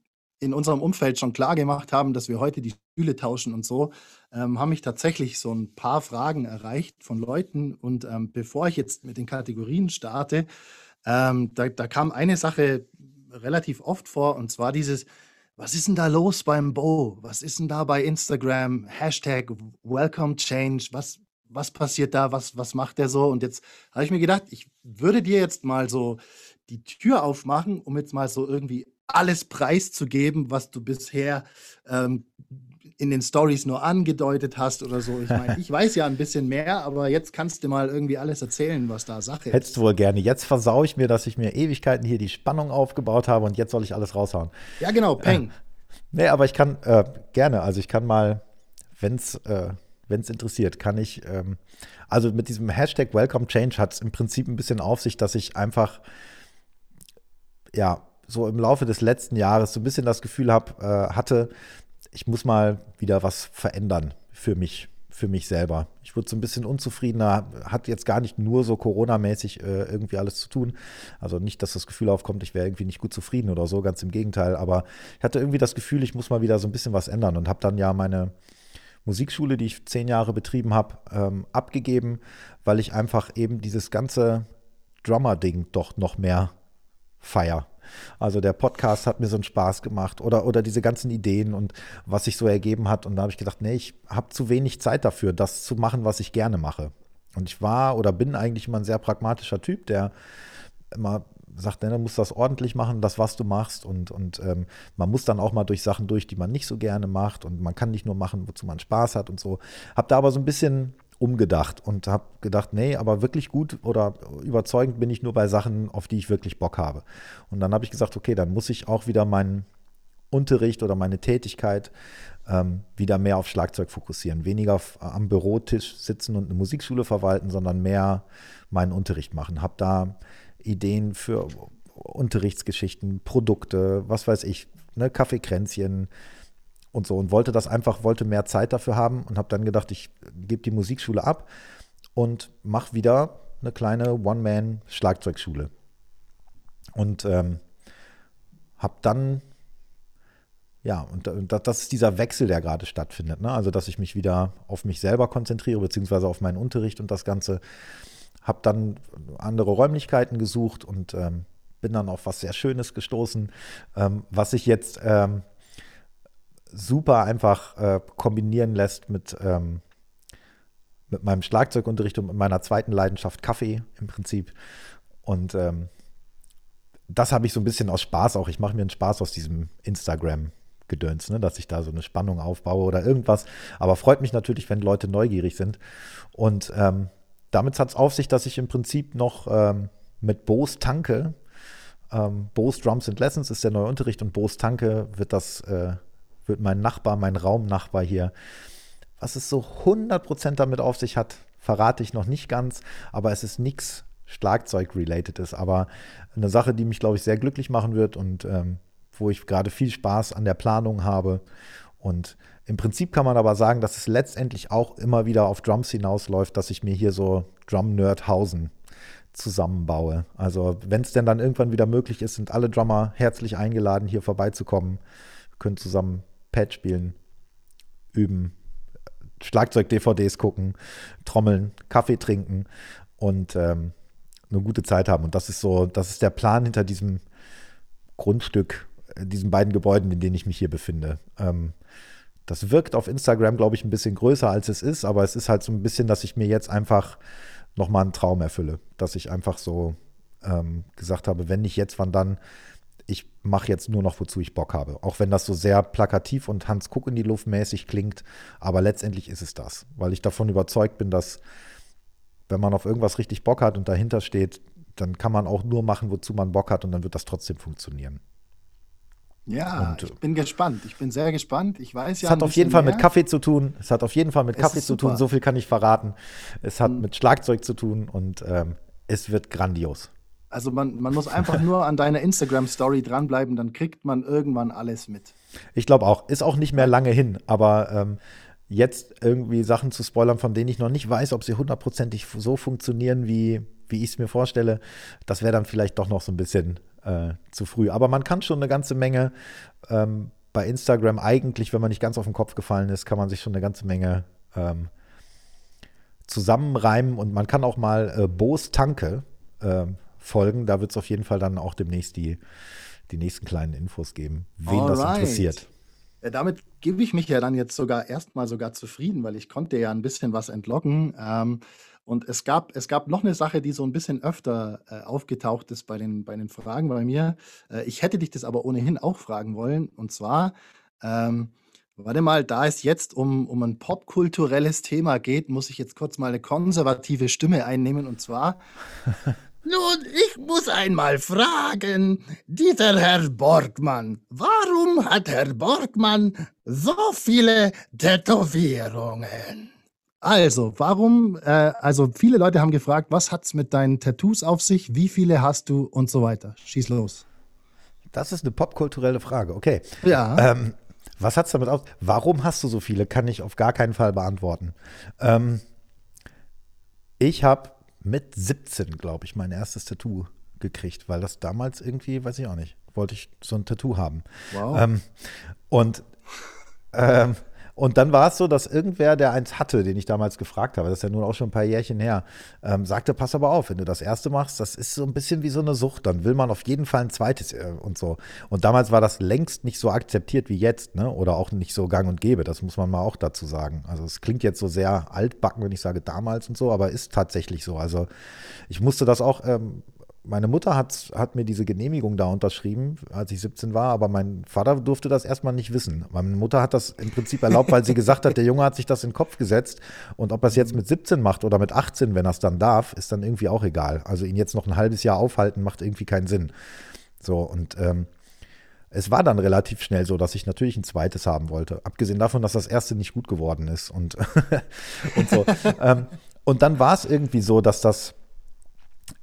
in unserem Umfeld schon klar gemacht haben, dass wir heute die Stühle tauschen und so, ähm, haben mich tatsächlich so ein paar Fragen erreicht von Leuten. Und ähm, bevor ich jetzt mit den Kategorien starte, ähm, da, da kam eine Sache relativ oft vor, und zwar dieses, was ist denn da los beim Bo? Was ist denn da bei Instagram? Hashtag Welcome Change. Was, was passiert da? Was, was macht der so? Und jetzt habe ich mir gedacht, ich würde dir jetzt mal so die Tür aufmachen, um jetzt mal so irgendwie alles preiszugeben, was du bisher ähm, in den Stories nur angedeutet hast oder so. Ich meine, ich weiß ja ein bisschen mehr, aber jetzt kannst du mal irgendwie alles erzählen, was da Sache ist. Hättest du wohl gerne. Jetzt versau ich mir, dass ich mir Ewigkeiten hier die Spannung aufgebaut habe und jetzt soll ich alles raushauen. Ja, genau, Peng. Äh, nee, aber ich kann äh, gerne, also ich kann mal, wenn es äh, interessiert, kann ich, ähm, also mit diesem Hashtag Welcome Change hat es im Prinzip ein bisschen auf sich, dass ich einfach, ja, so im Laufe des letzten Jahres so ein bisschen das Gefühl hab, äh, hatte, ich muss mal wieder was verändern für mich, für mich selber. Ich wurde so ein bisschen unzufriedener, hat jetzt gar nicht nur so Corona-mäßig äh, irgendwie alles zu tun. Also nicht, dass das Gefühl aufkommt, ich wäre irgendwie nicht gut zufrieden oder so, ganz im Gegenteil. Aber ich hatte irgendwie das Gefühl, ich muss mal wieder so ein bisschen was ändern und habe dann ja meine Musikschule, die ich zehn Jahre betrieben habe, ähm, abgegeben, weil ich einfach eben dieses ganze Drummer-Ding doch noch mehr feier. Also der Podcast hat mir so einen Spaß gemacht oder, oder diese ganzen Ideen und was sich so ergeben hat. Und da habe ich gedacht, nee, ich habe zu wenig Zeit dafür, das zu machen, was ich gerne mache. Und ich war oder bin eigentlich immer ein sehr pragmatischer Typ, der immer sagt, ne, du musst das ordentlich machen, das, was du machst. Und, und ähm, man muss dann auch mal durch Sachen durch, die man nicht so gerne macht. Und man kann nicht nur machen, wozu man Spaß hat und so. Hab da aber so ein bisschen umgedacht und habe gedacht, nee, aber wirklich gut oder überzeugend bin ich nur bei Sachen, auf die ich wirklich Bock habe. Und dann habe ich gesagt, okay, dann muss ich auch wieder meinen Unterricht oder meine Tätigkeit ähm, wieder mehr auf Schlagzeug fokussieren. Weniger am Bürotisch sitzen und eine Musikschule verwalten, sondern mehr meinen Unterricht machen. Habe da Ideen für Unterrichtsgeschichten, Produkte, was weiß ich, ne, Kaffeekränzchen und so und wollte das einfach, wollte mehr Zeit dafür haben und habe dann gedacht, ich gebe die Musikschule ab und mache wieder eine kleine One-Man-Schlagzeugschule. Und ähm, habe dann, ja, und, und, das ist dieser Wechsel, der gerade stattfindet. Ne? Also, dass ich mich wieder auf mich selber konzentriere, beziehungsweise auf meinen Unterricht und das Ganze habe dann andere Räumlichkeiten gesucht und ähm, bin dann auf was sehr Schönes gestoßen, ähm, was ich jetzt ähm, super einfach äh, kombinieren lässt mit, ähm, mit meinem Schlagzeugunterricht und mit meiner zweiten Leidenschaft Kaffee im Prinzip. Und ähm, das habe ich so ein bisschen aus Spaß auch. Ich mache mir einen Spaß aus diesem Instagram. Gedöns, ne? dass ich da so eine Spannung aufbaue oder irgendwas. Aber freut mich natürlich, wenn Leute neugierig sind. Und ähm, damit hat es auf sich, dass ich im Prinzip noch ähm, mit Bose Tanke, ähm, Bose Drums and Lessons ist der neue Unterricht und Bose Tanke wird das, äh, wird mein Nachbar, mein Raumnachbar hier, was es so 100% damit auf sich hat, verrate ich noch nicht ganz, aber es ist nichts Schlagzeug-related ist, aber eine Sache, die mich, glaube ich, sehr glücklich machen wird und ähm, wo ich gerade viel Spaß an der Planung habe und im Prinzip kann man aber sagen, dass es letztendlich auch immer wieder auf Drums hinausläuft, dass ich mir hier so Drum-Nerdhausen zusammenbaue. Also wenn es denn dann irgendwann wieder möglich ist, sind alle Drummer herzlich eingeladen, hier vorbeizukommen. Wir können zusammen Pad spielen, üben, Schlagzeug-DVDs gucken, trommeln, Kaffee trinken und ähm, eine gute Zeit haben. Und das ist so, das ist der Plan hinter diesem Grundstück, äh, diesen beiden Gebäuden, in denen ich mich hier befinde. Ähm, das wirkt auf Instagram, glaube ich, ein bisschen größer, als es ist, aber es ist halt so ein bisschen, dass ich mir jetzt einfach nochmal einen Traum erfülle. Dass ich einfach so ähm, gesagt habe, wenn nicht jetzt, wann dann? Ich mache jetzt nur noch, wozu ich Bock habe. Auch wenn das so sehr plakativ und Hans Kuck in die Luft mäßig klingt, aber letztendlich ist es das, weil ich davon überzeugt bin, dass wenn man auf irgendwas richtig Bock hat und dahinter steht, dann kann man auch nur machen, wozu man Bock hat und dann wird das trotzdem funktionieren. Ja, und, ich bin gespannt. Ich bin sehr gespannt. Ich weiß ja. Es hat auf jeden Fall mehr. mit Kaffee zu tun. Es hat auf jeden Fall mit Kaffee zu tun. So viel kann ich verraten. Es hat mhm. mit Schlagzeug zu tun und ähm, es wird grandios. Also man, man muss einfach nur an deiner Instagram-Story dranbleiben, dann kriegt man irgendwann alles mit. Ich glaube auch. Ist auch nicht mehr lange hin, aber ähm, jetzt irgendwie Sachen zu spoilern, von denen ich noch nicht weiß, ob sie hundertprozentig so funktionieren, wie, wie ich es mir vorstelle, das wäre dann vielleicht doch noch so ein bisschen äh, zu früh. Aber man kann schon eine ganze Menge ähm, bei Instagram eigentlich, wenn man nicht ganz auf den Kopf gefallen ist, kann man sich schon eine ganze Menge ähm, zusammenreimen und man kann auch mal äh, Bo's Tanke äh, folgen. Da wird es auf jeden Fall dann auch demnächst die, die nächsten kleinen Infos geben, wen Alright. das interessiert. Ja, damit gebe ich mich ja dann jetzt sogar erstmal sogar zufrieden, weil ich konnte ja ein bisschen was entlocken. Ähm, und es gab, es gab noch eine Sache, die so ein bisschen öfter äh, aufgetaucht ist bei den, bei den Fragen bei mir. Äh, ich hätte dich das aber ohnehin auch fragen wollen. Und zwar, ähm, warte mal, da es jetzt um, um ein popkulturelles Thema geht, muss ich jetzt kurz mal eine konservative Stimme einnehmen. Und zwar, nun, ich muss einmal fragen, dieser Herr Borgmann, warum hat Herr Borgmann so viele Tätowierungen? Also, warum, äh, also viele Leute haben gefragt, was hat es mit deinen Tattoos auf sich, wie viele hast du und so weiter. Schieß los. Das ist eine popkulturelle Frage, okay. Ja. Ähm, was hat es damit auf? Warum hast du so viele? Kann ich auf gar keinen Fall beantworten. Ähm, ich habe mit 17, glaube ich, mein erstes Tattoo gekriegt, weil das damals irgendwie, weiß ich auch nicht, wollte ich so ein Tattoo haben. Wow. Ähm, und ähm, und dann war es so, dass irgendwer, der eins hatte, den ich damals gefragt habe, das ist ja nun auch schon ein paar Jährchen her, ähm, sagte, pass aber auf, wenn du das erste machst, das ist so ein bisschen wie so eine Sucht, dann will man auf jeden Fall ein zweites äh, und so. Und damals war das längst nicht so akzeptiert wie jetzt, ne? Oder auch nicht so gang und gäbe, das muss man mal auch dazu sagen. Also es klingt jetzt so sehr altbacken, wenn ich sage damals und so, aber ist tatsächlich so. Also ich musste das auch ähm, meine Mutter hat, hat mir diese Genehmigung da unterschrieben, als ich 17 war, aber mein Vater durfte das erstmal nicht wissen. Meine Mutter hat das im Prinzip erlaubt, weil sie gesagt hat, der Junge hat sich das in den Kopf gesetzt und ob er es jetzt mit 17 macht oder mit 18, wenn er es dann darf, ist dann irgendwie auch egal. Also ihn jetzt noch ein halbes Jahr aufhalten, macht irgendwie keinen Sinn. So, und ähm, es war dann relativ schnell so, dass ich natürlich ein zweites haben wollte. Abgesehen davon, dass das erste nicht gut geworden ist und, und so. ähm, und dann war es irgendwie so, dass das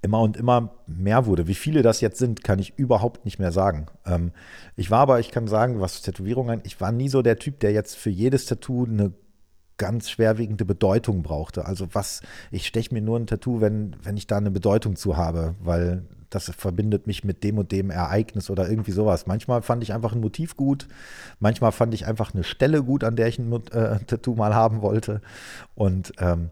immer und immer mehr wurde. Wie viele das jetzt sind, kann ich überhaupt nicht mehr sagen. Ähm, ich war aber, ich kann sagen, was Tätowierungen, ich war nie so der Typ, der jetzt für jedes Tattoo eine ganz schwerwiegende Bedeutung brauchte. Also was, ich steche mir nur ein Tattoo, wenn, wenn ich da eine Bedeutung zu habe, weil das verbindet mich mit dem und dem Ereignis oder irgendwie sowas. Manchmal fand ich einfach ein Motiv gut, manchmal fand ich einfach eine Stelle gut, an der ich ein äh, Tattoo mal haben wollte. Und ähm,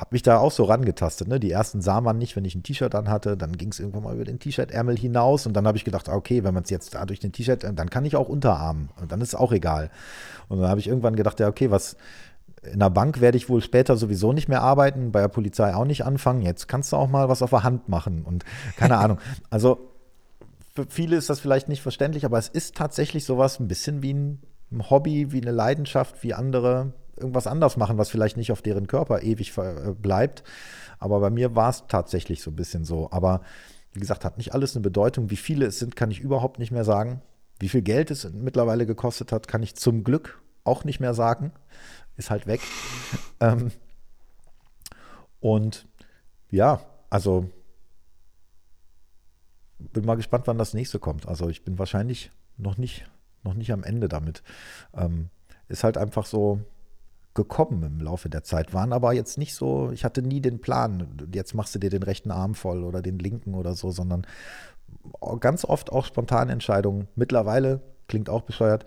habe mich da auch so rangetastet. Ne? Die ersten sah man nicht, wenn ich ein T-Shirt an hatte. Dann ging es irgendwann mal über den T-Shirt-Ärmel hinaus. Und dann habe ich gedacht, okay, wenn man es jetzt da durch den T-Shirt, dann kann ich auch Unterarmen. Und dann ist es auch egal. Und dann habe ich irgendwann gedacht, ja, okay, was in der Bank werde ich wohl später sowieso nicht mehr arbeiten, bei der Polizei auch nicht anfangen. Jetzt kannst du auch mal was auf der Hand machen. Und keine Ahnung. Also für viele ist das vielleicht nicht verständlich, aber es ist tatsächlich sowas ein bisschen wie ein Hobby, wie eine Leidenschaft, wie andere irgendwas anders machen, was vielleicht nicht auf deren Körper ewig äh, bleibt. Aber bei mir war es tatsächlich so ein bisschen so. Aber wie gesagt, hat nicht alles eine Bedeutung. Wie viele es sind, kann ich überhaupt nicht mehr sagen. Wie viel Geld es mittlerweile gekostet hat, kann ich zum Glück auch nicht mehr sagen. Ist halt weg. ähm, und ja, also bin mal gespannt, wann das nächste kommt. Also ich bin wahrscheinlich noch nicht, noch nicht am Ende damit. Ähm, ist halt einfach so, gekommen im Laufe der Zeit, waren aber jetzt nicht so, ich hatte nie den Plan, jetzt machst du dir den rechten Arm voll oder den linken oder so, sondern ganz oft auch spontane Entscheidungen. Mittlerweile, klingt auch bescheuert,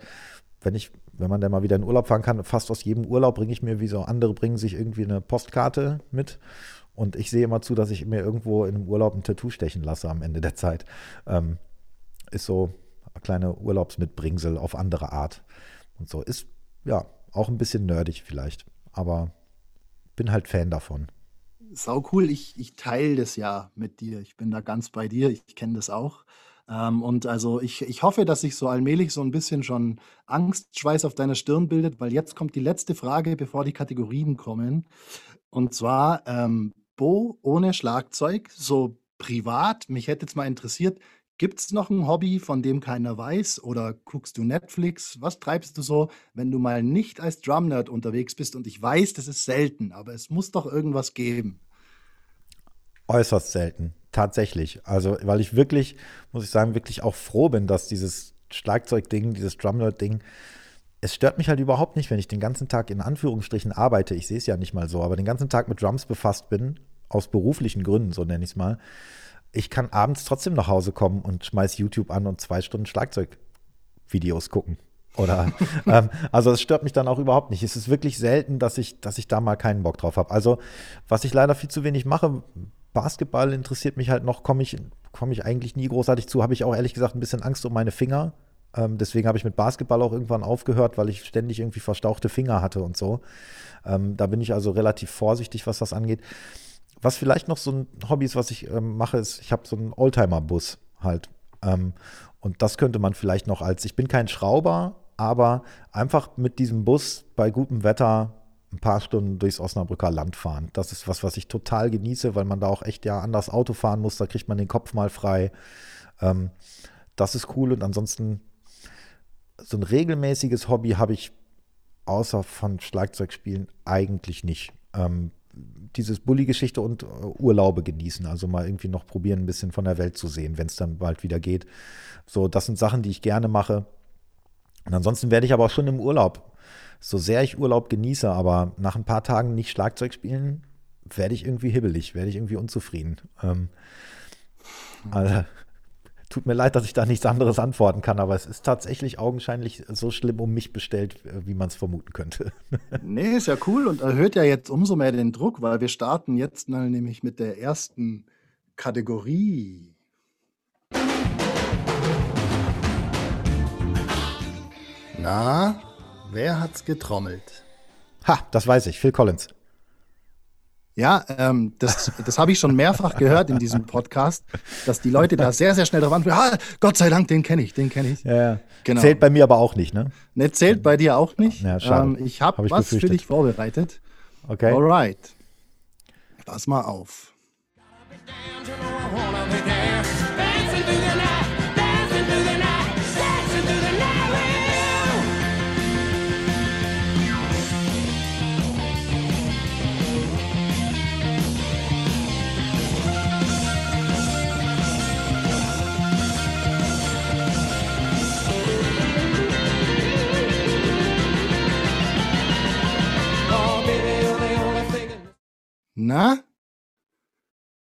wenn ich, wenn man dann mal wieder in Urlaub fahren kann, fast aus jedem Urlaub bringe ich mir, wie so andere bringen sich irgendwie eine Postkarte mit. Und ich sehe immer zu, dass ich mir irgendwo in einem Urlaub ein Tattoo stechen lasse am Ende der Zeit. Ähm, ist so eine kleine Urlaubsmitbringsel auf andere Art. Und so ist, ja, auch ein bisschen nerdig vielleicht, aber bin halt Fan davon. Sau cool, ich, ich teile das ja mit dir. Ich bin da ganz bei dir, ich kenne das auch. Ähm, und also ich, ich hoffe, dass sich so allmählich so ein bisschen schon Angstschweiß auf deiner Stirn bildet, weil jetzt kommt die letzte Frage, bevor die Kategorien kommen. Und zwar, ähm, Bo ohne Schlagzeug, so privat, mich hätte jetzt mal interessiert, Gibt es noch ein Hobby, von dem keiner weiß? Oder guckst du Netflix? Was treibst du so, wenn du mal nicht als Drum-Nerd unterwegs bist? Und ich weiß, das ist selten, aber es muss doch irgendwas geben. Äußerst selten, tatsächlich. Also, weil ich wirklich, muss ich sagen, wirklich auch froh bin, dass dieses Schlagzeug-Ding, dieses Drum-Nerd-Ding, es stört mich halt überhaupt nicht, wenn ich den ganzen Tag in Anführungsstrichen arbeite. Ich sehe es ja nicht mal so, aber den ganzen Tag mit Drums befasst bin, aus beruflichen Gründen, so nenne ich es mal ich kann abends trotzdem nach Hause kommen und schmeiß YouTube an und zwei Stunden Schlagzeugvideos gucken. Oder ähm, also es stört mich dann auch überhaupt nicht. Es ist wirklich selten, dass ich, dass ich da mal keinen Bock drauf habe. Also, was ich leider viel zu wenig mache, Basketball interessiert mich halt noch, komme ich, komm ich eigentlich nie großartig zu. Habe ich auch ehrlich gesagt ein bisschen Angst um meine Finger. Ähm, deswegen habe ich mit Basketball auch irgendwann aufgehört, weil ich ständig irgendwie verstauchte Finger hatte und so. Ähm, da bin ich also relativ vorsichtig, was das angeht. Was vielleicht noch so ein Hobby ist, was ich ähm, mache, ist, ich habe so einen Oldtimer-Bus halt. Ähm, und das könnte man vielleicht noch als, ich bin kein Schrauber, aber einfach mit diesem Bus bei gutem Wetter ein paar Stunden durchs Osnabrücker Land fahren. Das ist was, was ich total genieße, weil man da auch echt ja anders Auto fahren muss. Da kriegt man den Kopf mal frei. Ähm, das ist cool. Und ansonsten so ein regelmäßiges Hobby habe ich außer von Schlagzeugspielen eigentlich nicht. Ähm, dieses Bulli-Geschichte und äh, Urlaube genießen. Also mal irgendwie noch probieren, ein bisschen von der Welt zu sehen, wenn es dann bald wieder geht. So, das sind Sachen, die ich gerne mache. Und ansonsten werde ich aber auch schon im Urlaub, so sehr ich Urlaub genieße, aber nach ein paar Tagen nicht Schlagzeug spielen, werde ich irgendwie hibbelig, werde ich irgendwie unzufrieden. Ähm, also, Tut mir leid, dass ich da nichts anderes antworten kann, aber es ist tatsächlich augenscheinlich so schlimm um mich bestellt, äh, wie man es vermuten könnte. nee, ist ja cool und erhöht ja jetzt umso mehr den Druck, weil wir starten jetzt mal nämlich mit der ersten Kategorie. Na, wer hat's getrommelt? Ha, das weiß ich, Phil Collins. Ja, ähm, das, das habe ich schon mehrfach gehört in diesem Podcast, dass die Leute da sehr, sehr schnell drauf antworten. Ah, Gott sei Dank, den kenne ich, den kenne ich. Ja, ja. Genau. Zählt bei mir aber auch nicht, ne? Ne, zählt bei dir auch nicht. Ja, schade. Ähm, ich habe hab was befürchtet. für dich vorbereitet. Okay. Alright. Pass mal auf. Na?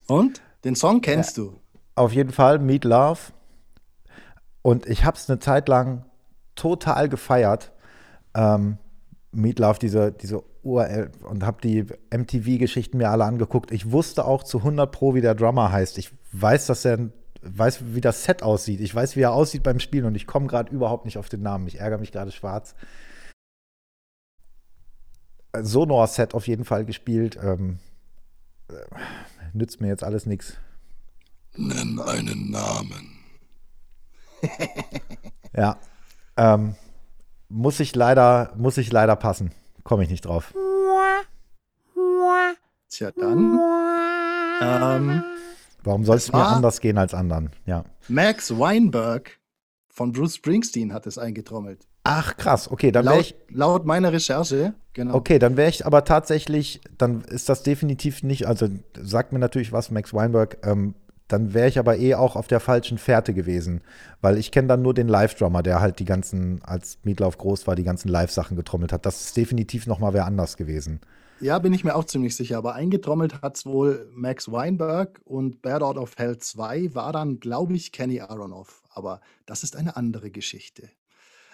Und? Den Song kennst ja, du? Auf jeden Fall, Meet Love. Und ich habe es eine Zeit lang total gefeiert. Ähm, Meat Love, diese, diese URL, und habe die MTV-Geschichten mir alle angeguckt. Ich wusste auch zu 100 Pro, wie der Drummer heißt. Ich weiß, dass er weiß, wie das Set aussieht. Ich weiß, wie er aussieht beim Spielen und ich komme gerade überhaupt nicht auf den Namen. Ich ärgere mich gerade schwarz. Sonor-Set auf jeden Fall gespielt. Ähm, äh, nützt mir jetzt alles nichts. Nenn einen Namen. ja. Ähm, muss ich leider, muss ich leider passen. Komme ich nicht drauf. Tja, dann. Ähm, Warum soll es mir anders gehen als anderen? Ja. Max Weinberg von Bruce Springsteen hat es eingetrommelt. Ach krass, okay, dann wäre ich. Laut meiner Recherche, genau. Okay, dann wäre ich aber tatsächlich, dann ist das definitiv nicht, also sagt mir natürlich was, Max Weinberg, ähm, dann wäre ich aber eh auch auf der falschen Fährte gewesen. Weil ich kenne dann nur den Live-Drummer, der halt die ganzen, als Mietlauf groß war, die ganzen Live-Sachen getrommelt hat. Das ist definitiv noch mal wer anders gewesen. Ja, bin ich mir auch ziemlich sicher. Aber eingetrommelt hat es wohl Max Weinberg und Bad Out of Hell 2 war dann, glaube ich, Kenny Aronoff. Aber das ist eine andere Geschichte.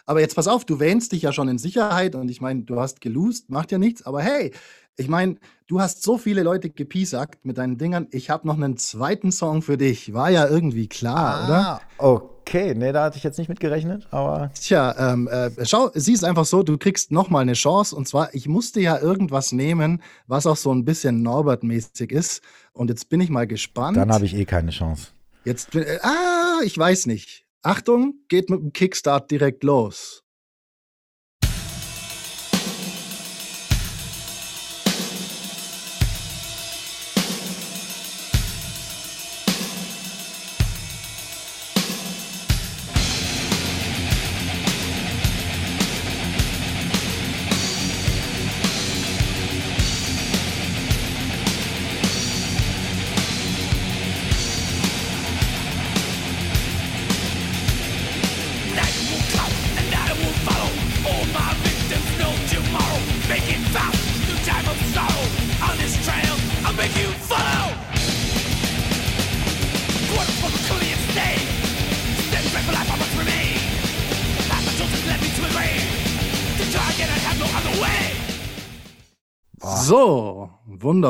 Aber jetzt pass auf, du wähnst dich ja schon in Sicherheit und ich meine, du hast gelost, macht ja nichts, aber hey, ich meine, du hast so viele Leute gepiesackt mit deinen Dingern. Ich habe noch einen zweiten Song für dich. War ja irgendwie klar, ah, oder? Okay, nee, da hatte ich jetzt nicht mit gerechnet, aber. Tja, ähm, äh, schau, siehst einfach so, du kriegst noch mal eine Chance. Und zwar, ich musste ja irgendwas nehmen, was auch so ein bisschen Norbert-mäßig ist. Und jetzt bin ich mal gespannt. Dann habe ich eh keine Chance. Jetzt, äh, ah, ich weiß nicht. Achtung, geht mit dem Kickstart direkt los.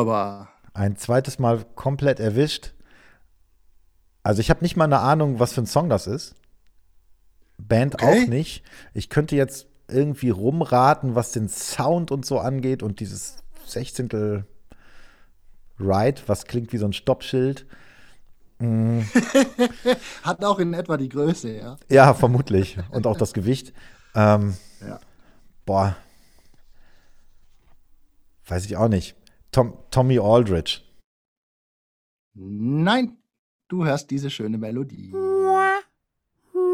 Wunderbar. Ein zweites Mal komplett erwischt. Also ich habe nicht mal eine Ahnung, was für ein Song das ist. Band okay. auch nicht. Ich könnte jetzt irgendwie rumraten, was den Sound und so angeht und dieses 16. Ride, was klingt wie so ein Stoppschild. Mm. Hat auch in etwa die Größe, ja. Ja, vermutlich. Und auch das Gewicht. Ähm, ja. Boah, Weiß ich auch nicht. Tom, Tommy Aldridge. Nein, du hörst diese schöne Melodie.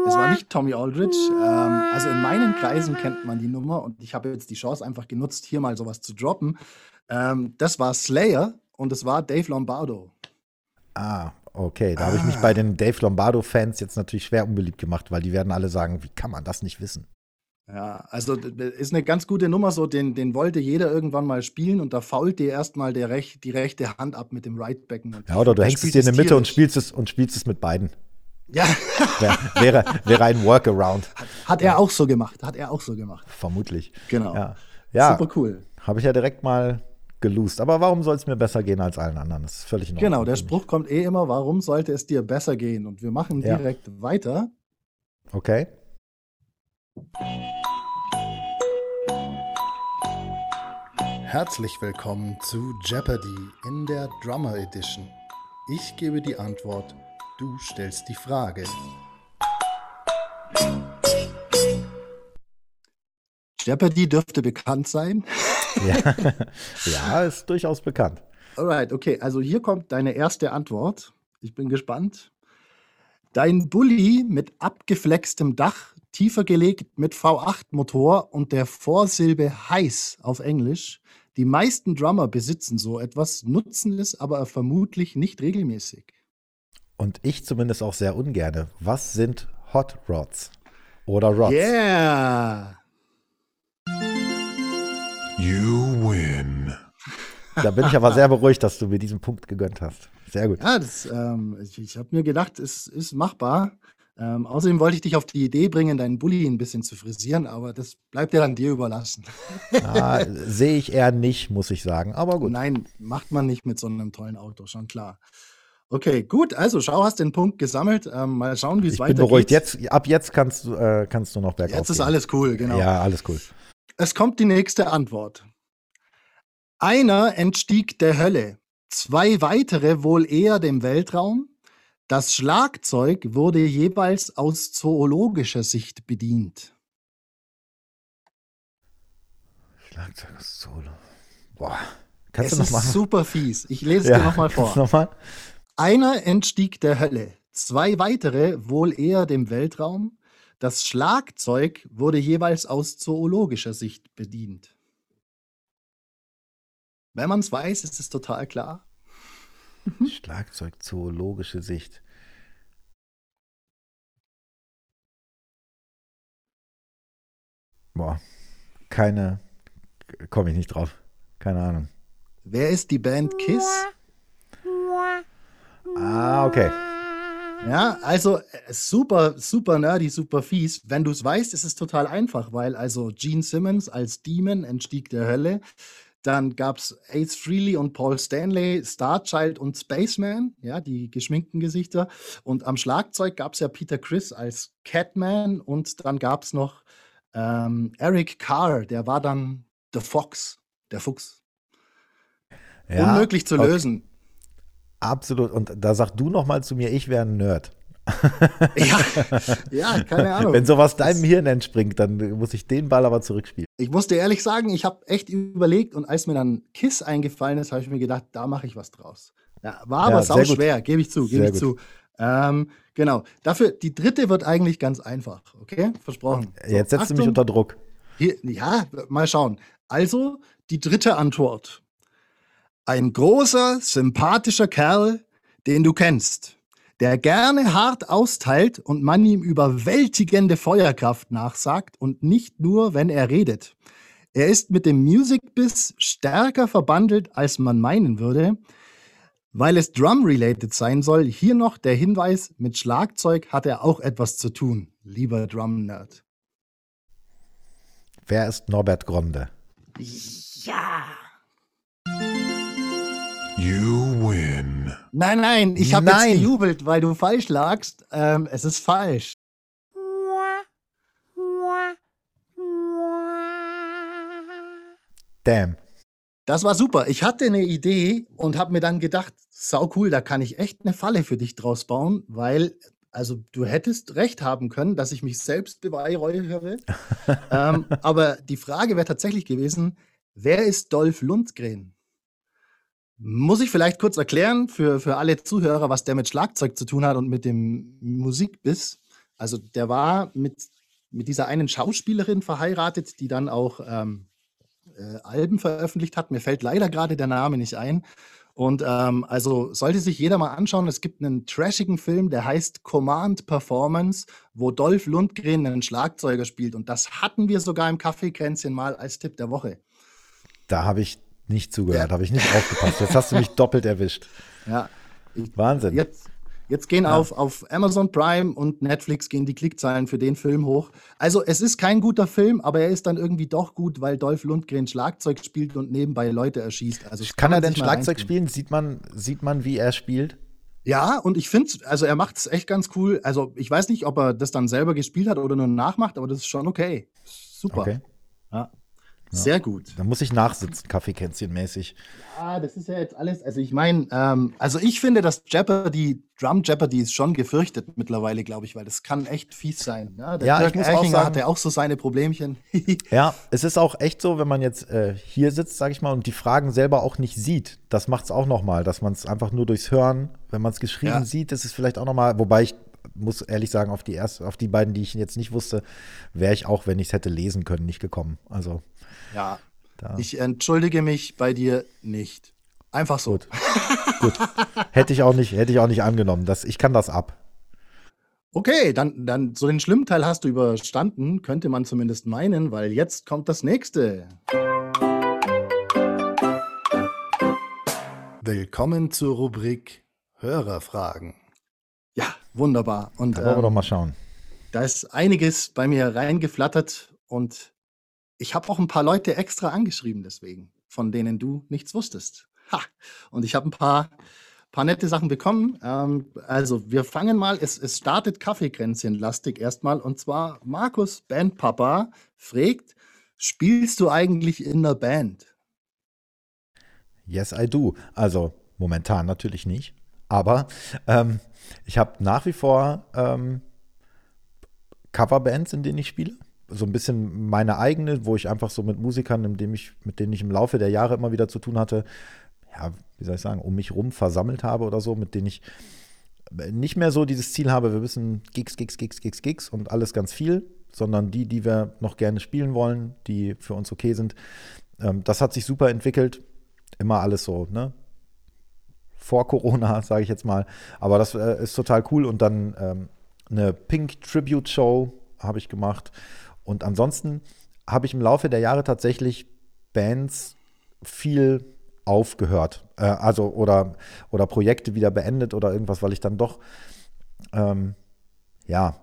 Es war nicht Tommy Aldridge. Ähm, also in meinen Kreisen kennt man die Nummer und ich habe jetzt die Chance einfach genutzt, hier mal sowas zu droppen. Ähm, das war Slayer und es war Dave Lombardo. Ah, okay. Da ah. habe ich mich bei den Dave Lombardo-Fans jetzt natürlich schwer unbeliebt gemacht, weil die werden alle sagen, wie kann man das nicht wissen? Ja, also ist eine ganz gute Nummer so, den, den wollte jeder irgendwann mal spielen und da fault dir erstmal der Rech, die rechte Hand ab mit dem Right-Becken. Ja, oder du hängst es dir in der Mitte und spielst es und spielst es mit beiden. Ja. Wär, wäre, wäre ein Workaround. Hat, hat er auch so gemacht, hat er auch so gemacht. Vermutlich. Genau. Ja, ja super cool. Habe ich ja direkt mal geloost. Aber warum soll es mir besser gehen als allen anderen? Das ist völlig Ordnung. Genau, der Spruch kommt eh immer, warum sollte es dir besser gehen? Und wir machen direkt ja. weiter. Okay. Herzlich willkommen zu Jeopardy in der Drummer Edition. Ich gebe die Antwort, du stellst die Frage. Jeopardy dürfte bekannt sein. Ja, ja ist durchaus bekannt. Alright, okay, also hier kommt deine erste Antwort. Ich bin gespannt. Dein Bulli mit abgeflextem Dach, tiefer gelegt mit V8-Motor und der Vorsilbe heiß auf Englisch. Die meisten Drummer besitzen so etwas, nutzen es aber vermutlich nicht regelmäßig. Und ich zumindest auch sehr ungerne. Was sind Hot Rods? Oder Rods? Yeah! You win. Da bin ich aber sehr beruhigt, dass du mir diesen Punkt gegönnt hast. Sehr gut. Ja, das, ähm, ich, ich habe mir gedacht, es ist machbar. Ähm, außerdem wollte ich dich auf die Idee bringen, deinen Bulli ein bisschen zu frisieren, aber das bleibt ja dann dir überlassen. Ah, Sehe ich eher nicht, muss ich sagen. Aber gut. Nein, macht man nicht mit so einem tollen Auto, schon klar. Okay, gut, also schau, hast den Punkt gesammelt. Ähm, mal schauen, wie es Ich bin weitergeht. beruhigt. Jetzt, ab jetzt kannst, du, äh, kannst du noch bergauf Jetzt ist gehen. alles cool, genau. Ja, alles cool. Es kommt die nächste Antwort. Einer entstieg der Hölle, zwei weitere wohl eher dem Weltraum. Das Schlagzeug wurde jeweils aus zoologischer Sicht bedient. Schlagzeug Solo. Boah. Kannst es du ist noch machen? super fies. Ich lese es dir nochmal vor. Nochmal? Einer entstieg der Hölle, zwei weitere wohl eher dem Weltraum. Das Schlagzeug wurde jeweils aus zoologischer Sicht bedient. Wenn man es weiß, ist es total klar. Schlagzeug, zoologische Sicht. Boah, keine, komme ich nicht drauf. Keine Ahnung. Wer ist die Band Kiss? Ah, okay. Ja, also äh, super, super nerdy, super fies. Wenn du es weißt, ist es total einfach, weil also Gene Simmons als Demon entstieg der Hölle. Dann gab es Ace Frehley und Paul Stanley, Starchild und Spaceman, ja, die geschminkten Gesichter. Und am Schlagzeug gab es ja Peter Chris als Catman und dann gab es noch ähm, Eric Carr, der war dann The Fox, der Fuchs. Ja, Unmöglich zu okay. lösen. Absolut. Und da sag du noch mal zu mir, ich wäre ein Nerd. Ja, ja, keine Ahnung. Wenn sowas deinem Hirn entspringt, dann muss ich den Ball aber zurückspielen. Ich muss dir ehrlich sagen, ich habe echt überlegt und als mir dann Kiss eingefallen ist, habe ich mir gedacht, da mache ich was draus. Ja, war aber Ja, sau sehr gut. schwer, gebe ich zu, gebe ich zu. Ähm, genau. Dafür, die dritte wird eigentlich ganz einfach, okay? Versprochen. So, Jetzt setzt du mich Achtung. unter Druck. Hier, ja, mal schauen. Also, die dritte Antwort. Ein großer, sympathischer Kerl, den du kennst, der gerne hart austeilt und man ihm überwältigende Feuerkraft nachsagt und nicht nur, wenn er redet. Er ist mit dem Music-Biss stärker verbandelt, als man meinen würde. Weil es Drum-related sein soll, hier noch der Hinweis, mit Schlagzeug hat er auch etwas zu tun, lieber Drum-Nerd. Wer ist Norbert Gronde? Ja! You win. Nein, nein, ich habe jetzt gejubelt, weil du falsch lagst. Ähm, es ist falsch. Damn. Das war super. Ich hatte eine Idee und habe mir dann gedacht, sau cool, da kann ich echt eine Falle für dich draus bauen, weil, also du hättest recht haben können, dass ich mich selbst beweihräuchere. ähm, aber die Frage wäre tatsächlich gewesen, wer ist Dolph Lundgren? Muss ich vielleicht kurz erklären für, für alle Zuhörer, was der mit Schlagzeug zu tun hat und mit dem Musikbiss? Also der war mit, mit dieser einen Schauspielerin verheiratet, die dann auch ähm, äh, Alben veröffentlicht hat. Mir fällt leider gerade der Name nicht ein. Und ähm, also sollte sich jeder mal anschauen, es gibt einen trashigen Film, der heißt Command Performance, wo Dolph Lundgren einen Schlagzeuger spielt. Und das hatten wir sogar im Kaffeekränzchen mal als Tipp der Woche. Da habe ich nicht zugehört, habe ich nicht aufgepasst. Jetzt hast du mich doppelt erwischt. Ja. Ich, Wahnsinn. Jetzt, jetzt gehen auf, auf Amazon Prime und Netflix gehen die Klickzahlen für den Film hoch. Also es ist kein guter Film, aber er ist dann irgendwie doch gut, weil Dolph Lundgren Schlagzeug spielt und nebenbei Leute erschießt. Also das Kann er denn Schlagzeug spielen? Sieht man, sieht man, wie er spielt? Ja, und ich finde, also er macht es echt ganz cool. Also ich weiß nicht, ob er das dann selber gespielt hat oder nur nachmacht, aber das ist schon okay. Super. Okay. Ja. Sehr gut. Da muss ich nachsitzen, Kaffeekränzchen-mäßig. Ja, das ist ja jetzt alles. Also ich meine, ähm, also ich finde, dass Jeopardy, Drum Jeopardy ist schon gefürchtet mittlerweile, glaube ich, weil das kann echt fies sein. Ja, der Ja, Dirk ich muss auch Erchinger sagen- hatte auch so seine Problemchen. Ja, es ist auch echt so, wenn man jetzt äh, hier sitzt, sage ich mal, und die Fragen selber auch nicht sieht. Das macht es auch noch mal, dass man es einfach nur durchs Hören, wenn man es geschrieben Ja. sieht, ist es vielleicht auch noch mal, wobei ich muss ehrlich sagen, auf die erste, auf die beiden, die ich jetzt nicht wusste, wäre ich auch, wenn ich es hätte lesen können, nicht gekommen. Also ja. da. Ich entschuldige mich bei dir nicht. Einfach so. Gut. Gut. Hätte ich auch nicht, hätte ich auch nicht angenommen. Das, ich kann das ab. Okay, dann, dann so den schlimmen Teil hast du überstanden, könnte man zumindest meinen, weil jetzt kommt das nächste. Willkommen zur Rubrik Hörerfragen. Ja, wunderbar. Und Da wollen wir doch ähm, mal schauen. da ist einiges bei mir reingeflattert und ich habe auch ein paar Leute extra angeschrieben deswegen, von denen du nichts wusstest. Ha! Und ich habe ein paar, paar nette Sachen bekommen. Ähm, also wir fangen mal, es, es startet Kaffeekränzchen-lastig erstmal und zwar Markus Bandpapa fragt, spielst du eigentlich in einer Band? Yes, I do. Also momentan natürlich nicht. Aber ähm, ich habe nach wie vor ähm, Coverbands, in denen ich spiele. So ein bisschen meine eigene, wo ich einfach so mit Musikern, in dem ich, mit denen ich im Laufe der Jahre immer wieder zu tun hatte, ja, wie soll ich sagen, um mich rum versammelt habe oder so, mit denen ich nicht mehr so dieses Ziel habe, wir müssen Gigs, Gigs, Gigs, Gigs, Gigs und alles ganz viel, sondern die, die wir noch gerne spielen wollen, die für uns okay sind. Ähm, das hat sich super entwickelt. Immer alles so, ne? Vor Corona, sage ich jetzt mal. Aber das äh, ist total cool. Und dann ähm, eine Pink Tribute Show habe ich gemacht. Und ansonsten habe ich im Laufe der Jahre tatsächlich Bands viel aufgehört. Äh, also oder, oder Projekte wieder beendet oder irgendwas, weil ich dann doch ähm, ja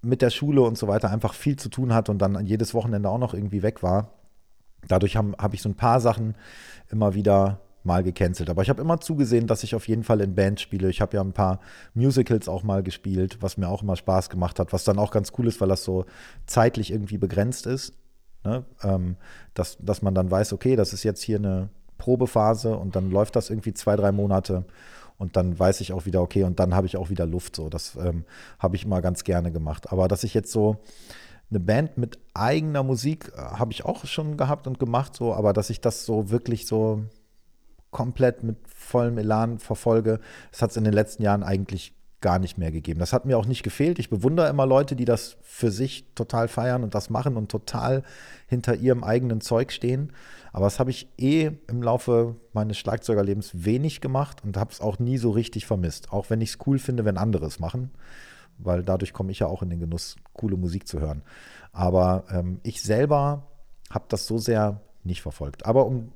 mit der Schule und so weiter einfach viel zu tun hatte und dann jedes Wochenende auch noch irgendwie weg war. Dadurch habe hab ich so ein paar Sachen immer wieder mal gecancelt. Aber ich habe immer zugesehen, dass ich auf jeden Fall in Bands spiele. Ich habe ja ein paar Musicals auch mal gespielt, was mir auch immer Spaß gemacht hat, was dann auch ganz cool ist, weil das so zeitlich irgendwie begrenzt ist. Ne? Ähm, dass, dass man dann weiß, okay, das ist jetzt hier eine Probephase und dann läuft das irgendwie zwei, drei Monate und dann weiß ich auch wieder, okay, und dann habe ich auch wieder Luft. So, das ähm, habe ich immer ganz gerne gemacht. Aber dass ich jetzt so eine Band mit eigener Musik äh, habe ich auch schon gehabt und gemacht, so, aber dass ich das so wirklich so komplett mit vollem Elan verfolge, das hat es in den letzten Jahren eigentlich gar nicht mehr gegeben. Das hat mir auch nicht gefehlt. Ich bewundere immer Leute, die das für sich total feiern und das machen und total hinter ihrem eigenen Zeug stehen. Aber das habe ich eh im Laufe meines Schlagzeugerlebens wenig gemacht und habe es auch nie so richtig vermisst. Auch wenn ich es cool finde, wenn andere es machen, weil dadurch komme ich ja auch in den Genuss, coole Musik zu hören. Aber ähm, ich selber habe das so sehr nicht verfolgt. Aber um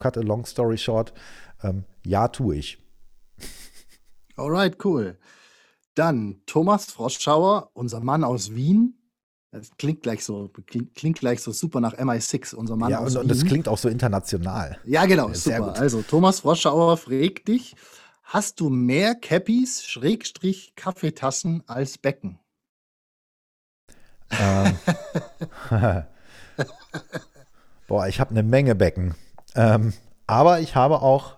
cut a long story short, ähm, ja, tue ich. Alright, cool. Dann Thomas Froschauer, unser Mann aus Wien. Das klingt gleich so, klingt, klingt gleich so super nach MI6, unser Mann ja, aus und, Wien. und das klingt auch so international. Ja, genau, sehr super. gut. Also, Thomas Froschauer fragt dich: Hast du mehr Cappies, Schrägstrich, Kaffeetassen als Becken? Ähm, Boah, ich habe eine Menge Becken. Ähm, aber ich habe auch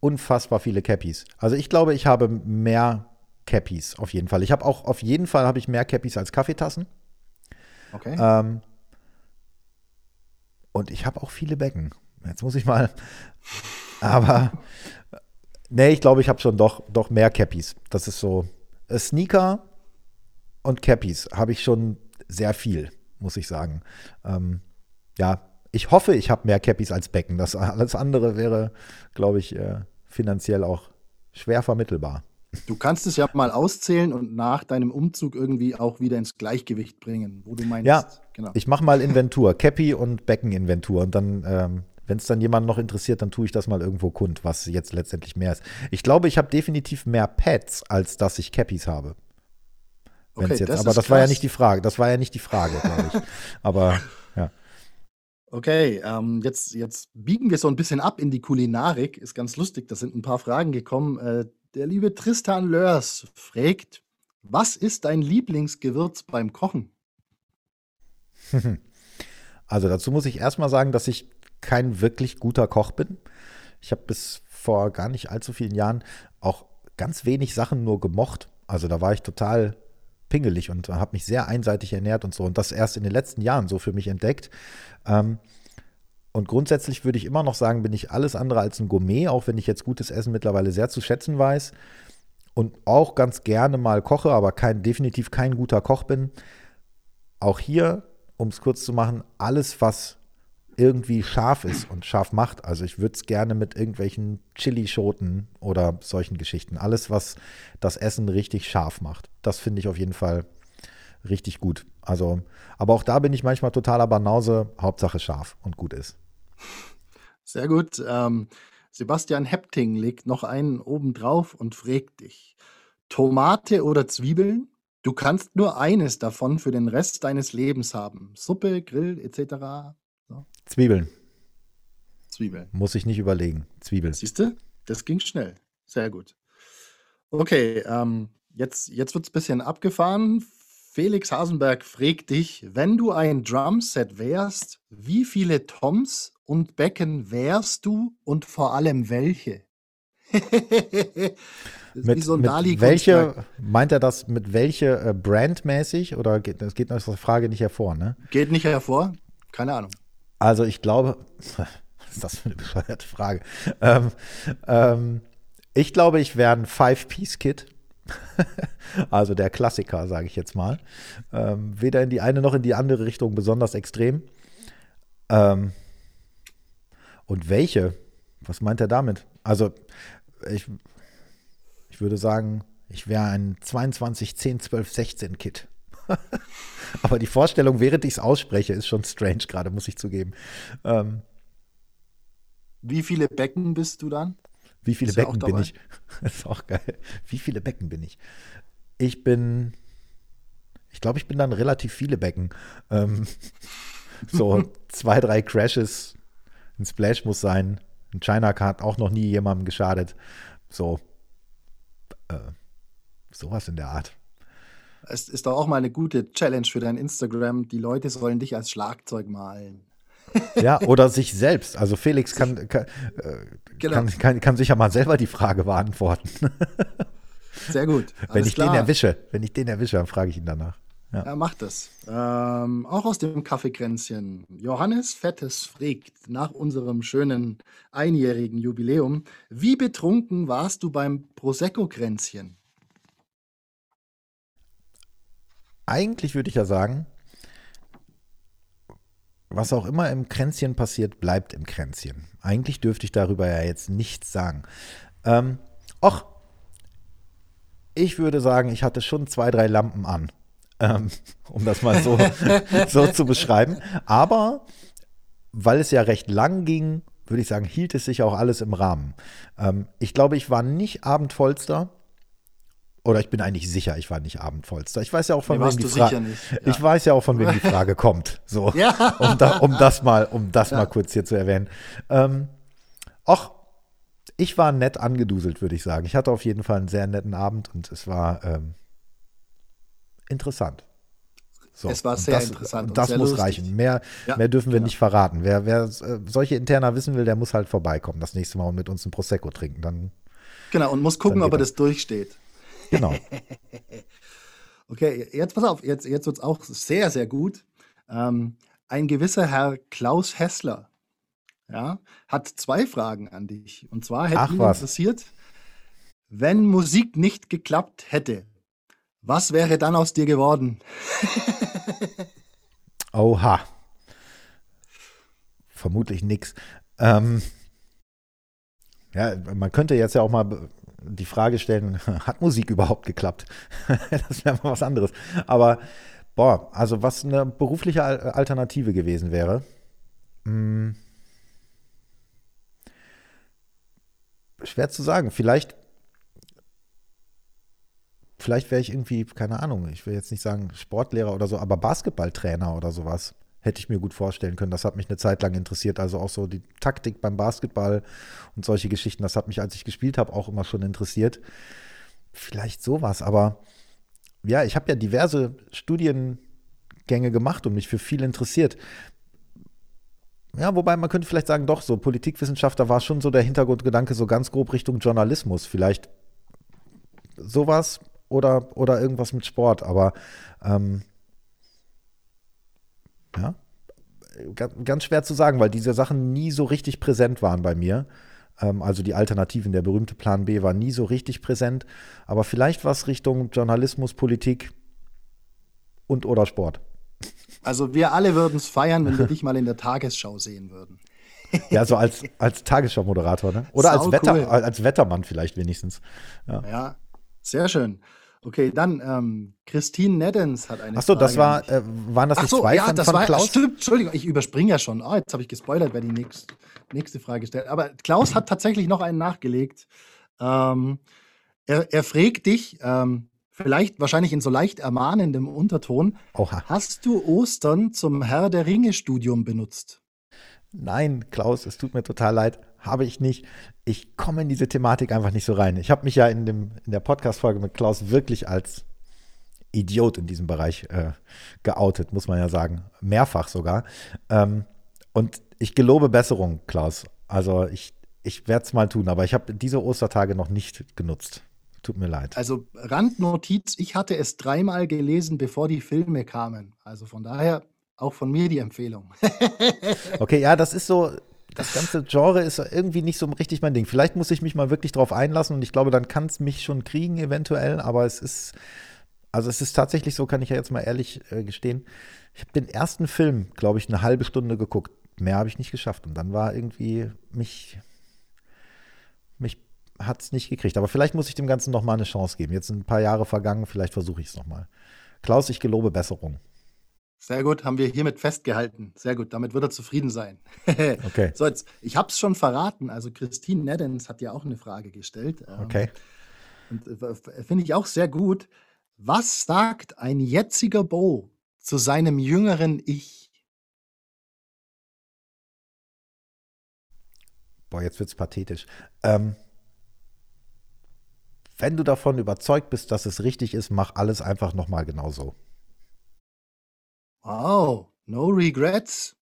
unfassbar viele Cappies. Also ich glaube, ich habe mehr Cappies auf jeden Fall. Ich habe auch auf jeden Fall habe ich mehr Cappies als Kaffeetassen. Okay. Ähm, und ich habe auch viele Becken. Jetzt muss ich mal. Aber nee, ich glaube, ich habe schon doch, doch mehr Cappies. Das ist so. äh, Sneaker und Cappies habe ich schon sehr viel, muss ich sagen. Ähm, ja, ich hoffe, ich habe mehr Cappies als Becken. Das alles andere wäre, glaube ich, äh, finanziell auch schwer vermittelbar. Du kannst es ja mal auszählen und nach deinem Umzug irgendwie auch wieder ins Gleichgewicht bringen, wo du meinst. Ja, genau. Ich mache mal Inventur, Cappy und Beckeninventur. Und dann, ähm, wenn es dann jemanden noch interessiert, dann tue ich das mal irgendwo kund, was jetzt letztendlich mehr ist. Ich glaube, ich habe definitiv mehr Pads, als dass ich Cappies habe. Wenn's Okay, jetzt, das aber das war ja krass. nicht die Frage. Das war ja nicht die Frage, glaube ich. aber. Okay, ähm, jetzt, jetzt biegen wir so ein bisschen ab in die Kulinarik. Ist ganz lustig, da sind ein paar Fragen gekommen. Äh, der liebe Tristan Lörs fragt: Was ist dein Lieblingsgewürz beim Kochen? Also dazu muss ich erstmal sagen, dass ich kein wirklich guter Koch bin. Ich habe bis vor gar nicht allzu vielen Jahren auch ganz wenig Sachen nur gemocht. Also da war ich total pingelig und habe mich sehr einseitig ernährt und so. Und das erst in den letzten Jahren so für mich entdeckt. Ähm, und grundsätzlich würde ich immer noch sagen, bin ich alles andere als ein Gourmet, auch wenn ich jetzt gutes Essen mittlerweile sehr zu schätzen weiß und auch ganz gerne mal koche, aber kein, definitiv kein guter Koch bin. Auch hier, um es kurz zu machen, alles, was irgendwie scharf ist und scharf macht. Also ich würde es gerne mit irgendwelchen Chilischoten oder solchen Geschichten. Alles, was das Essen richtig scharf macht. Das finde ich auf jeden Fall richtig gut. Also, aber auch da bin ich manchmal totaler Banause. Hauptsache scharf und gut ist. Sehr gut. Ähm, Sebastian Hepting legt noch einen oben drauf und fragt dich: Tomate oder Zwiebeln? Du kannst nur eines davon für den Rest deines Lebens haben. Suppe, Grill etc. Zwiebeln. Zwiebeln. Muss ich nicht überlegen. Zwiebeln. Siehst du? Das ging schnell. Sehr gut. Okay, ähm, jetzt, jetzt wird es ein bisschen abgefahren. Felix Hasenberg fragt dich, wenn du ein Drumset wärst, wie viele Toms und Becken wärst du und vor allem welche? mit, so mit welche, meint er das mit welche äh, brandmäßig oder geht, das geht aus der Frage nicht hervor, ne? Geht nicht hervor? Keine Ahnung. Also ich glaube, was ist das für eine bescheuerte Frage? Ähm, ähm, ich glaube, ich wäre ein Five-Piece-Kit. also der Klassiker, sage ich jetzt mal. Ähm, weder in die eine noch in die andere Richtung besonders extrem. Ähm, und welche? Was meint er damit? Also ich, ich würde sagen, ich wäre ein 22, 10, 12, 16 Kit. Aber die Vorstellung, während ich es ausspreche, ist schon strange gerade, muss ich zugeben. Ähm, Wie viele Becken bist du dann? Wie viele Becken bin ich? Das ist auch geil. Wie viele Becken bin ich? Ich bin, ich glaube, ich bin dann relativ viele Becken. Ähm, so zwei, drei Crashes, ein Splash muss sein. Ein China Card auch noch nie jemandem geschadet. So, äh, sowas in der Art. Es ist doch auch mal eine gute Challenge für dein Instagram. Die Leute sollen dich als Schlagzeug malen. Ja, oder sich selbst. Also Felix kann, kann, äh, genau. kann, kann, kann, sich ja mal selber die Frage beantworten. Sehr gut. wenn ich klar. den erwische, wenn ich den erwische, dann frage ich ihn danach. Ja, ja macht das. Ähm, auch aus dem Kaffeekränzchen. Johannes Fettes fragt nach unserem schönen einjährigen Jubiläum: Wie betrunken warst du beim Prosecco-Kränzchen? Eigentlich würde ich ja sagen, was auch immer im Kränzchen passiert, bleibt im Kränzchen. Eigentlich dürfte ich darüber ja jetzt nichts sagen. Ähm, och, ich würde sagen, ich hatte schon zwei, drei Lampen an, ähm, um das mal so, so zu beschreiben. Aber weil es ja recht lang ging, würde ich sagen, hielt es sich auch alles im Rahmen. Ähm, ich glaube, ich war nicht abendvollster, oder ich bin eigentlich sicher, ich war nicht Abendvollster. Ich weiß ja auch von wem die Frage. Ja. Ich weiß ja auch von wem die Frage kommt. So, ja. um, da, um, das mal, um das ja. mal kurz hier zu erwähnen. Ähm, och, ich war nett angeduselt, würde ich sagen. Ich hatte auf jeden Fall einen sehr netten Abend und es war ähm, interessant. So, es war sehr das, interessant. Und das muss lustig. reichen. Mehr, mehr dürfen wir genau. nicht verraten. Wer, wer äh, solche Interner wissen will, der muss halt vorbeikommen das nächste Mal und mit uns ein Prosecco trinken. Dann, genau, und muss gucken, ob er das durchsteht. Genau. okay, jetzt pass auf, jetzt, jetzt wird es auch sehr, sehr gut. Ähm, ein gewisser Herr Klaus Hessler ja, hat zwei Fragen an dich. Und zwar hätte ihn interessiert, wenn Musik nicht geklappt hätte, was wäre dann aus dir geworden? Oha. Vermutlich nichts. Ähm, ja, man könnte jetzt ja auch mal die Frage stellen, hat Musik überhaupt geklappt? das wäre mal was anderes. Aber, boah, also was eine berufliche Alternative gewesen wäre. Hm, schwer zu sagen. Vielleicht, vielleicht wäre ich irgendwie, keine Ahnung, ich will jetzt nicht sagen Sportlehrer oder so, aber Basketballtrainer oder sowas hätte ich mir gut vorstellen können. Das hat mich eine Zeit lang interessiert. Also auch so die Taktik beim Basketball und solche Geschichten. Das hat mich, als ich gespielt habe, auch immer schon interessiert. Vielleicht sowas, aber ja, ich habe ja diverse Studiengänge gemacht und mich für viel interessiert. ja, wobei man könnte vielleicht sagen, doch, so Politikwissenschaftler war schon so der Hintergrundgedanke, so ganz grob Richtung Journalismus. Vielleicht sowas oder, oder irgendwas mit Sport, aber ähm, ja, ganz schwer zu sagen, weil diese Sachen nie so richtig präsent waren bei mir. Ähm, also die Alternativen, der berühmte Plan B war nie so richtig präsent, aber vielleicht was Richtung Journalismus, Politik und oder Sport. Also wir alle würden es feiern, wenn wir dich mal in der Tagesschau sehen würden. Ja, so als, als Tagesschau-Moderator, ne? Oder als, Wetter, cool. als Wettermann vielleicht wenigstens. Ja, ja sehr schön. Okay, dann ähm, Christine Neddens hat eine Achso, das war, äh, waren das nicht so, zwei ja, von, das von war, Klaus? Stimmt, Entschuldigung, ich überspringe ja schon. Oh, jetzt habe ich gespoilert, wer die nächste, nächste Frage stellt. Aber Klaus hat tatsächlich noch einen nachgelegt. Ähm, er, er fragt dich, ähm, vielleicht wahrscheinlich in so leicht ermahnendem Unterton, Oha. hast du Ostern zum Herr der Ringe-Studium benutzt? Nein, Klaus, es tut mir total leid. Habe ich nicht. Ich komme in diese Thematik einfach nicht so rein. Ich habe mich ja in, dem, in der Podcast-Folge mit Klaus wirklich als Idiot in diesem Bereich äh, geoutet, muss man ja sagen. Mehrfach sogar. Ähm, und ich gelobe Besserung, Klaus. Also ich, ich werde es mal tun, aber ich habe diese Ostertage noch nicht genutzt. Tut mir leid. Also Randnotiz, ich hatte es dreimal gelesen, bevor die Filme kamen. Also von daher auch von mir die Empfehlung. okay, ja, das ist so, das ganze Genre ist irgendwie nicht so richtig mein Ding. Vielleicht muss ich mich mal wirklich drauf einlassen und ich glaube, dann kann es mich schon kriegen, eventuell, aber es ist, also es ist tatsächlich so, kann ich ja jetzt mal ehrlich äh, gestehen. Ich habe den ersten Film, glaube ich, eine halbe Stunde geguckt. Mehr habe ich nicht geschafft. Und dann war irgendwie mich, mich hat es nicht gekriegt. Aber vielleicht muss ich dem Ganzen noch mal eine Chance geben. Jetzt sind ein paar Jahre vergangen, vielleicht versuche ich es noch mal. Klaus, ich gelobe Besserung. Sehr gut, haben wir hiermit festgehalten. Sehr gut, damit wird er zufrieden sein. okay. So, jetzt, ich habe es schon verraten. Also Christine Neddens hat ja auch eine Frage gestellt. Ähm, okay. Und äh, finde ich auch sehr gut. Was sagt ein jetziger Bo zu seinem jüngeren Ich? Boah, jetzt wird's pathetisch. Ähm, wenn du davon überzeugt bist, dass es richtig ist, mach alles einfach nochmal genauso. Wow, no regrets.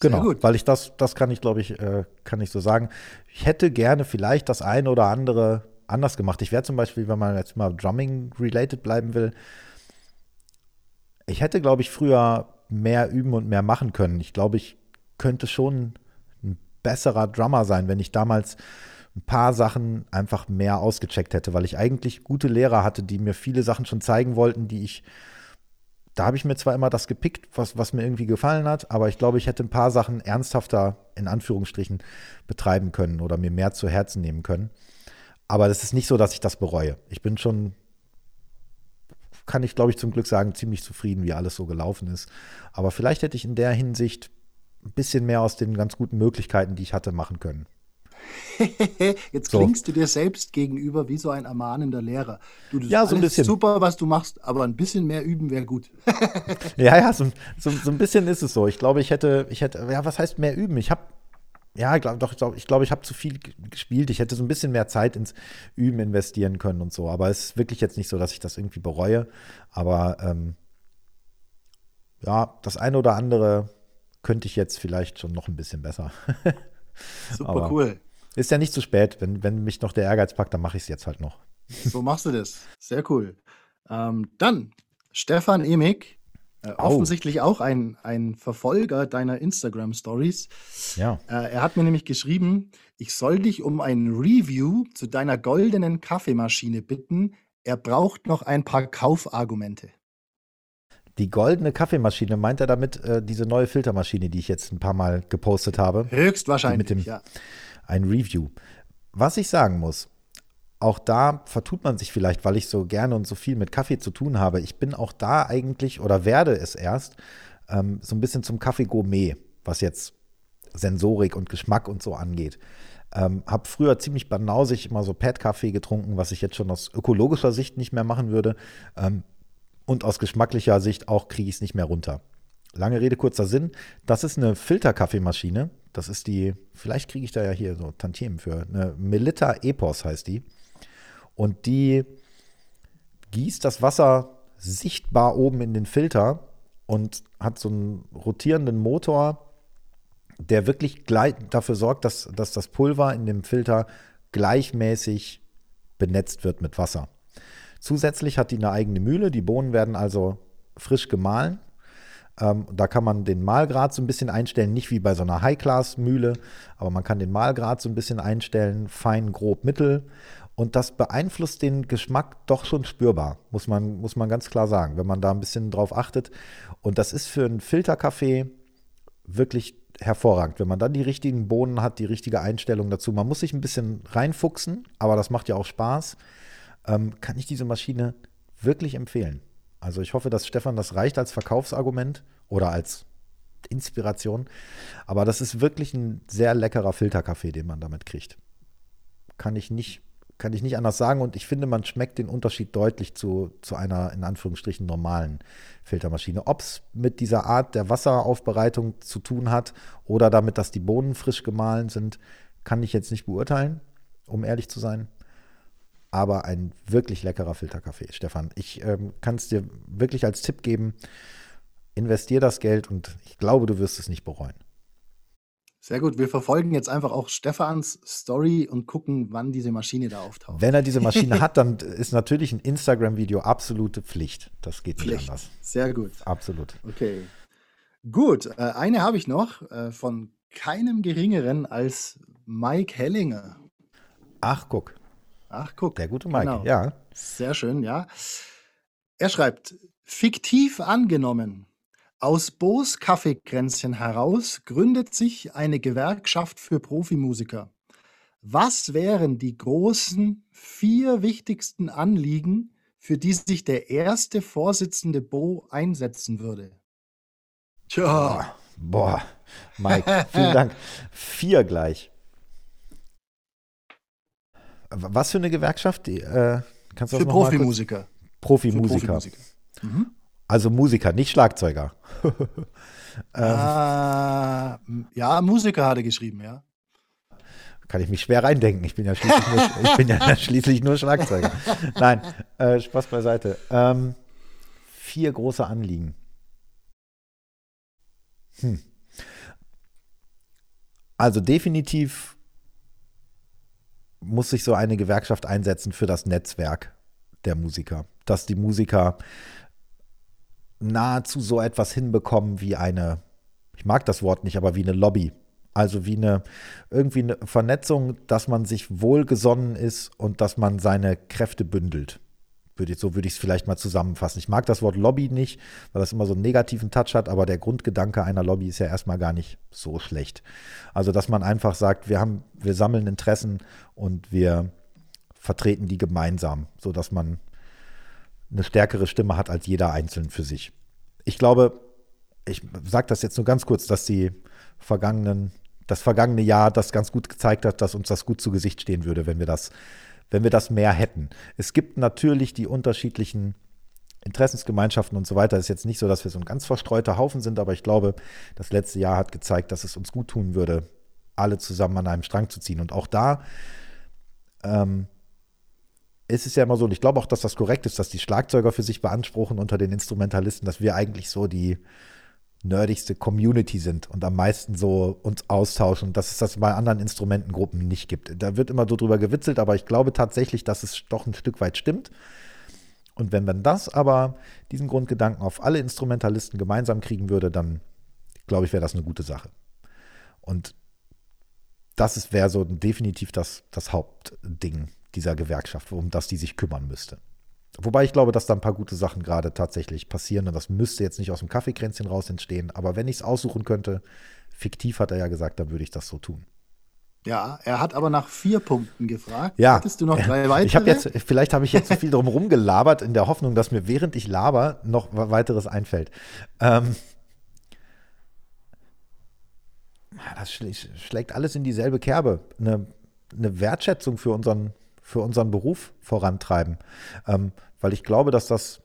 Genau, gut. weil ich das, das kann ich, glaube ich, äh, kann ich so sagen. Ich hätte gerne vielleicht das eine oder andere anders gemacht. Ich wäre zum Beispiel, wenn man jetzt mal Drumming-related bleiben will, ich hätte, glaube ich, früher mehr üben und mehr machen können. Ich glaube, ich könnte schon ein besserer Drummer sein, wenn ich damals ein paar Sachen einfach mehr ausgecheckt hätte, weil ich eigentlich gute Lehrer hatte, die mir viele Sachen schon zeigen wollten, die ich da habe ich mir zwar immer das gepickt, was, was mir irgendwie gefallen hat, aber ich glaube, ich hätte ein paar Sachen ernsthafter, in Anführungsstrichen, betreiben können oder mir mehr zu Herzen nehmen können. Aber das ist nicht so, dass ich das bereue. Ich bin schon, kann ich glaube ich zum Glück sagen, ziemlich zufrieden, wie alles so gelaufen ist. Aber vielleicht hätte ich in der Hinsicht ein bisschen mehr aus den ganz guten Möglichkeiten, die ich hatte, machen können. Jetzt so. klingst du dir selbst gegenüber wie so ein ermahnender Lehrer. Du, das ja, so ein bisschen. super, was du machst, aber ein bisschen mehr üben wäre gut. ja, ja, so, so, so, ein bisschen ist es so. Ich glaube, ich hätte, ich hätte, ja, was heißt mehr üben? Ich habe, ja, glaub, doch, ich glaube, ich, glaub, ich habe zu viel gespielt. Ich hätte so ein bisschen mehr Zeit ins Üben investieren können und so. Aber es ist wirklich jetzt nicht so, dass ich das irgendwie bereue. Aber ähm, ja, das eine oder andere könnte ich jetzt vielleicht schon noch ein bisschen besser. Super aber, cool. Ist ja nicht zu spät. Wenn, wenn mich noch der Ehrgeiz packt, dann mache ich es jetzt halt noch. So machst du das. Sehr cool. Ähm, dann Stefan Emig, äh, oh. offensichtlich auch ein, ein Verfolger deiner Instagram-Stories. Ja. Äh, er hat mir nämlich geschrieben, ich soll dich um ein Review zu deiner goldenen Kaffeemaschine bitten. Er braucht noch ein paar Kaufargumente. Die goldene Kaffeemaschine, meint er damit äh, diese neue Filtermaschine, die ich jetzt ein paar Mal gepostet habe? Höchstwahrscheinlich, mit dem, ja ein Review. Was ich sagen muss, auch da vertut man sich vielleicht, weil ich so gerne und so viel mit Kaffee zu tun habe. Ich bin auch da eigentlich oder werde es erst ähm, so ein bisschen zum Kaffee-Gourmet, was jetzt Sensorik und Geschmack und so angeht. Ähm, habe früher ziemlich banausig immer so Pad-Kaffee getrunken, was ich jetzt schon aus ökologischer Sicht nicht mehr machen würde. Ähm, und aus geschmacklicher Sicht auch kriege ich es nicht mehr runter. Lange Rede, kurzer Sinn. Das ist eine Filterkaffeemaschine. Das ist die, vielleicht kriege ich da ja hier so Tantiemen für. Eine Melitta Epos heißt die. Und die gießt das Wasser sichtbar oben in den Filter und hat so einen rotierenden Motor, der wirklich dafür sorgt, dass, dass das Pulver in dem Filter gleichmäßig benetzt wird mit Wasser. Zusätzlich hat die eine eigene Mühle. Die Bohnen werden also frisch gemahlen. Ähm, da kann man den Mahlgrad so ein bisschen einstellen, nicht wie bei so einer High-Class-Mühle, aber man kann den Mahlgrad so ein bisschen einstellen, fein, grob, mittel. Und das beeinflusst den Geschmack doch schon spürbar, muss man, muss man ganz klar sagen, wenn man da ein bisschen drauf achtet. Und das ist für einen Filterkaffee wirklich hervorragend, wenn man dann die richtigen Bohnen hat, die richtige Einstellung dazu. Man muss sich ein bisschen reinfuchsen, aber das macht ja auch Spaß. Ähm, kann ich diese Maschine wirklich empfehlen. Also ich hoffe, dass Stefan das reicht als Verkaufsargument oder als Inspiration. Aber das ist wirklich ein sehr leckerer Filterkaffee, den man damit kriegt. Kann ich nicht, kann ich nicht anders sagen. Und ich finde, man schmeckt den Unterschied deutlich zu, zu einer in Anführungsstrichen normalen Filtermaschine. Ob es mit dieser Art der Wasseraufbereitung zu tun hat oder damit, dass die Bohnen frisch gemahlen sind, kann ich jetzt nicht beurteilen, um ehrlich zu sein aber ein wirklich leckerer Filterkaffee, Stefan. Ich ähm, kann es dir wirklich als Tipp geben, investier das Geld und ich glaube, du wirst es nicht bereuen. Sehr gut, wir verfolgen jetzt einfach auch Stefans Story und gucken, wann diese Maschine da auftaucht. Wenn er diese Maschine hat, dann ist natürlich ein Instagram-Video absolute Pflicht. Das geht Pflicht. nicht anders. Sehr gut. Absolut. Okay. Gut, äh, eine habe ich noch äh, von keinem geringeren als Mike Hellinger. Ach, guck. Ach, guck. Der gute Mike, genau. ja. Sehr schön, ja. Er schreibt, fiktiv angenommen, aus Boos Kaffeekränzchen heraus gründet sich eine Gewerkschaft für Profimusiker. Was wären die großen vier wichtigsten Anliegen, für die sich der erste Vorsitzende Bo einsetzen würde? Tja. Boah, Mike, vielen Dank. Vier gleich. Was für eine Gewerkschaft? Die, äh, kannst du für Profimusiker. Profimusiker. Profimusiker. Mhm. Also Musiker, nicht Schlagzeuger. ähm. äh, ja, Musiker hat er geschrieben, ja. Kann ich mich schwer reindenken. Ich bin ja schließlich nur, ich bin ja schließlich nur Schlagzeuger. Nein, äh, Spaß beiseite. Ähm, vier große Anliegen. Hm. Also definitiv muss sich so eine Gewerkschaft einsetzen für das Netzwerk der Musiker, dass die Musiker nahezu so etwas hinbekommen wie eine, ich mag das Wort nicht, aber wie eine Lobby. Also wie eine irgendwie eine Vernetzung, dass man sich wohlgesonnen ist und dass man seine Kräfte bündelt. Würde, so würde ich es vielleicht mal zusammenfassen. Ich mag das Wort Lobby nicht, weil das immer so einen negativen Touch hat, aber der Grundgedanke einer Lobby ist ja erstmal gar nicht so schlecht. Also, dass man einfach sagt, wir haben, wir sammeln Interessen und wir vertreten die gemeinsam, sodass man eine stärkere Stimme hat als jeder einzeln für sich. Ich glaube, ich sage das jetzt nur ganz kurz, dass die vergangenen, das vergangene Jahr das ganz gut gezeigt hat, dass uns das gut zu Gesicht stehen würde, wenn wir das wenn wir das mehr hätten. Es gibt natürlich die unterschiedlichen Interessensgemeinschaften und so weiter. Es ist jetzt nicht so, dass wir so ein ganz verstreuter Haufen sind, aber ich glaube, das letzte Jahr hat gezeigt, dass es uns gut tun würde, alle zusammen an einem Strang zu ziehen. Und auch da ähm, ist es ja immer so, und ich glaube auch, dass das korrekt ist, dass die Schlagzeuger für sich beanspruchen unter den Instrumentalisten, dass wir eigentlich so die nerdigste Community sind und am meisten so uns austauschen, dass es das bei anderen Instrumentengruppen nicht gibt. Da wird immer so drüber gewitzelt, aber ich glaube tatsächlich, dass es doch ein Stück weit stimmt. Und wenn man das aber, diesen Grundgedanken auf alle Instrumentalisten gemeinsam kriegen würde, dann glaube ich, wäre das eine gute Sache. Und das wäre so definitiv das, das Hauptding dieser Gewerkschaft, um das die sich kümmern müsste. Wobei ich glaube, dass da ein paar gute Sachen gerade tatsächlich passieren und das müsste jetzt nicht aus dem Kaffeekränzchen raus entstehen. Aber wenn ich es aussuchen könnte, fiktiv hat er ja gesagt, dann würde ich das so tun. Ja, er hat aber nach vier Punkten gefragt. Ja. Hattest du noch drei weitere? Ich habe jetzt, vielleicht habe ich jetzt so viel drum rumgelabert, in der Hoffnung, dass mir während ich laber noch weiteres einfällt. Ähm, das schlägt alles in dieselbe Kerbe. Eine, eine Wertschätzung für unseren für unseren Beruf vorantreiben. Ähm, weil ich glaube, dass, das,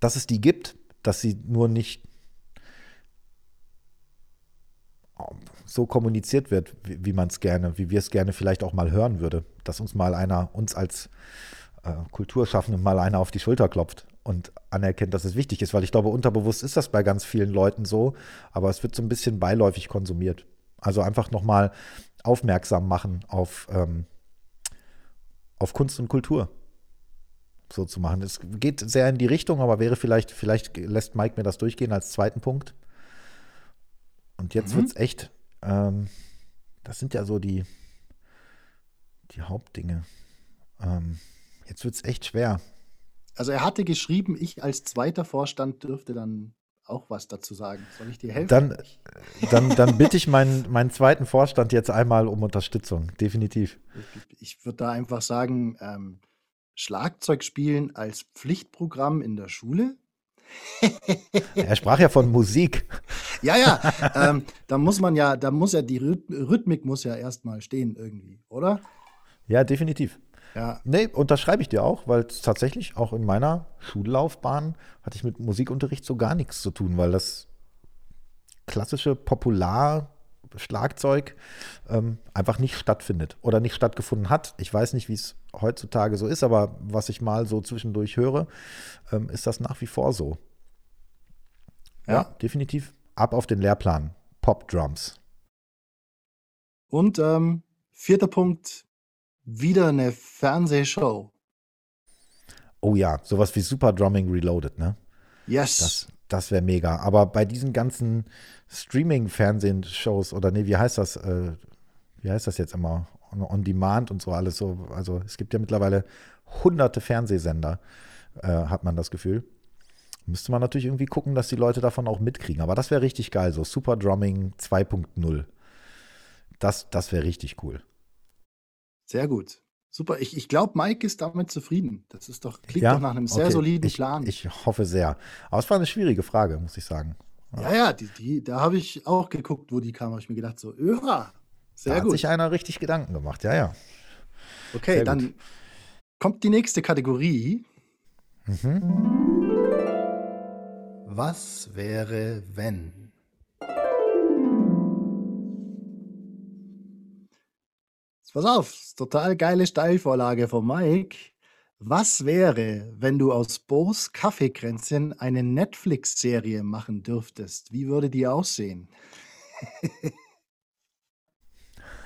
dass es die gibt, dass sie nur nicht so kommuniziert wird, wie, wie man es gerne, wie wir es gerne vielleicht auch mal hören würde. Dass uns mal einer, uns als äh, Kulturschaffende mal einer auf die Schulter klopft und anerkennt, dass es wichtig ist, weil ich glaube, unterbewusst ist das bei ganz vielen Leuten so, aber es wird so ein bisschen beiläufig konsumiert. Also einfach nochmal aufmerksam machen auf, ähm, auf Kunst und Kultur so zu machen. Es geht sehr in die Richtung, aber wäre vielleicht, vielleicht lässt Mike mir das durchgehen als zweiten Punkt. Und jetzt mhm. wird es echt, ähm, das sind ja so die, die Hauptdinge. Ähm, jetzt wird es echt schwer. Also er hatte geschrieben, ich als zweiter Vorstand dürfte dann auch was dazu sagen. Soll ich dir helfen? Dann, dann, dann bitte ich meinen, meinen zweiten Vorstand jetzt einmal um Unterstützung, definitiv. Ich, ich würde da einfach sagen, ähm, Schlagzeug spielen als Pflichtprogramm in der Schule. er sprach ja von Musik. Ja, ja, ähm, da muss man ja, da muss ja die Rhythmik muss ja erstmal stehen irgendwie, oder? Ja, definitiv. Ja. Nee, unterschreibe ich dir auch, weil tatsächlich auch in meiner Schullaufbahn hatte ich mit Musikunterricht so gar nichts zu tun, weil das klassische Popular Schlagzeug ähm, einfach nicht stattfindet oder nicht stattgefunden hat. Ich weiß nicht, wie es heutzutage so ist, aber was ich mal so zwischendurch höre, ähm, ist das nach wie vor so. Ja, ja definitiv. Ab auf den Lehrplan. Pop Drums. Und ähm, vierter Punkt, wieder eine Fernsehshow. Oh ja, sowas wie Super Drumming Reloaded, ne? Yes. Das, das wäre mega. Aber bei diesen ganzen Streaming-Fernsehshows oder nee, wie heißt das? Äh, wie heißt das jetzt immer? On, on, Demand und so alles so. Also es gibt ja mittlerweile hunderte Fernsehsender, äh, hat man das Gefühl. Müsste man natürlich irgendwie gucken, dass die Leute davon auch mitkriegen. Aber das wäre richtig geil, so Super Drumming 2.0. Das, das wäre richtig cool. Sehr gut. Super. Ich, ich glaube, Mike ist damit zufrieden. Das ist doch, klingt ja? doch nach einem sehr okay. soliden ich, Plan. Ich hoffe sehr. Aber es war eine schwierige Frage, muss ich sagen. Ja, ja, die, die, da habe ich auch geguckt, wo die kam. Habe ich mir gedacht, so, ja, sehr da gut. Hat sich einer richtig Gedanken gemacht, ja, ja. Okay, sehr dann gut. kommt die nächste Kategorie. Mhm. Was wäre, wenn? Pass auf, total geile Steilvorlage von Mike. Was wäre, wenn du aus Bo's Kaffeekränzchen eine Netflix-Serie machen dürftest? Wie würde die aussehen?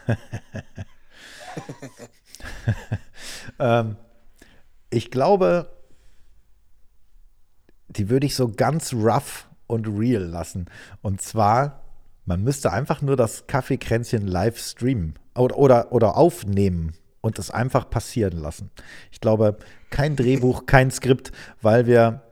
ähm, ich glaube, die würde ich so ganz rough und real lassen. Und zwar, man müsste einfach nur das Kaffeekränzchen live streamen oder, oder, oder aufnehmen und es einfach passieren lassen. Ich glaube, kein Drehbuch, kein Skript, weil wir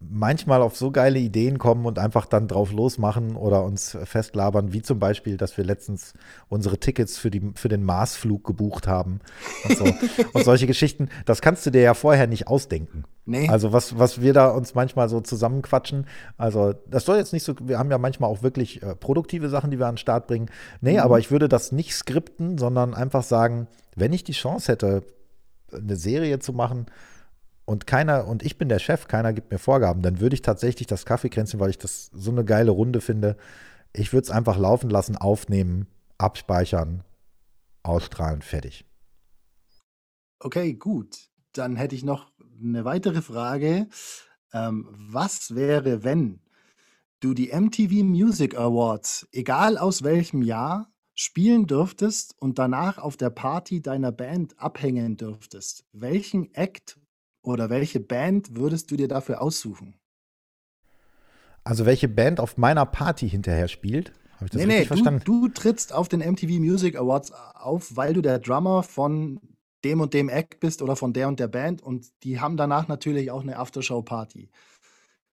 manchmal auf so geile Ideen kommen und einfach dann drauf losmachen oder uns festlabern, wie zum Beispiel, dass wir letztens unsere Tickets für, die, für den Marsflug gebucht haben und, so. und solche Geschichten. Das kannst du dir ja vorher nicht ausdenken. Nee. Also was, was wir da uns manchmal so zusammenquatschen, also das soll jetzt nicht so, wir haben ja manchmal auch wirklich äh, produktive Sachen, die wir an den Start bringen. Nee, mhm. aber ich würde das nicht skripten, sondern einfach sagen, wenn ich die Chance hätte, eine Serie zu machen, und keiner, und ich bin der Chef, keiner gibt mir Vorgaben, dann würde ich tatsächlich das Kaffeekränzchen, weil ich das so eine geile Runde finde, ich würde es einfach laufen lassen, aufnehmen, abspeichern, ausstrahlen, fertig. Okay, gut. Dann hätte ich noch eine weitere Frage. Ähm, was wäre, wenn du die MTV Music Awards, egal aus welchem Jahr, spielen dürftest und danach auf der Party deiner Band abhängen dürftest? Welchen Act oder welche Band würdest du dir dafür aussuchen? Also welche Band auf meiner Party hinterher spielt? Habe ich das nee, richtig nee, verstanden? Du, du trittst auf den MTV Music Awards auf, weil du der Drummer von dem und dem Act bist oder von der und der Band und die haben danach natürlich auch eine Aftershow-Party.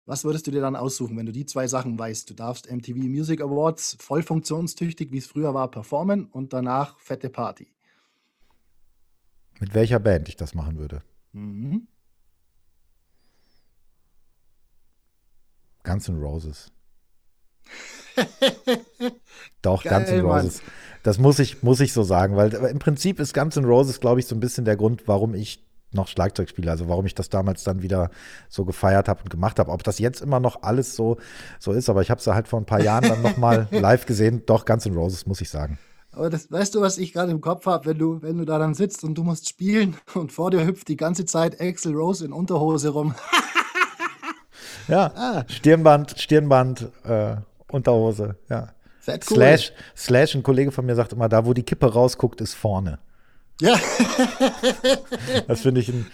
Was würdest du dir dann aussuchen, wenn du die zwei Sachen weißt? Du darfst MTV Music Awards voll funktionstüchtig, wie es früher war, performen und danach fette Party. Mit welcher Band ich das machen würde? Mhm. Guns N' Roses. Doch, Geil, Guns N' Roses. Mann. Das muss ich, muss ich so sagen, weil im Prinzip ist Guns N' Roses, glaube ich, so ein bisschen der Grund, warum ich noch Schlagzeug spiele, also warum ich das damals dann wieder so gefeiert habe und gemacht habe. Ob das jetzt immer noch alles so, so ist, aber ich habe es halt vor ein paar Jahren dann nochmal live gesehen. Doch, Guns N' Roses, muss ich sagen. Aber das, weißt du, was ich gerade im Kopf habe, wenn du, wenn du da dann sitzt und du musst spielen und vor dir hüpft die ganze Zeit Axel Rose in Unterhose rum. Ja, ah. Stirnband, Stirnband, äh, Unterhose, ja. Cool. Slash, Slash, ein Kollege von mir sagt immer, da wo die Kippe rausguckt, ist vorne. Ja, Das finde ich ein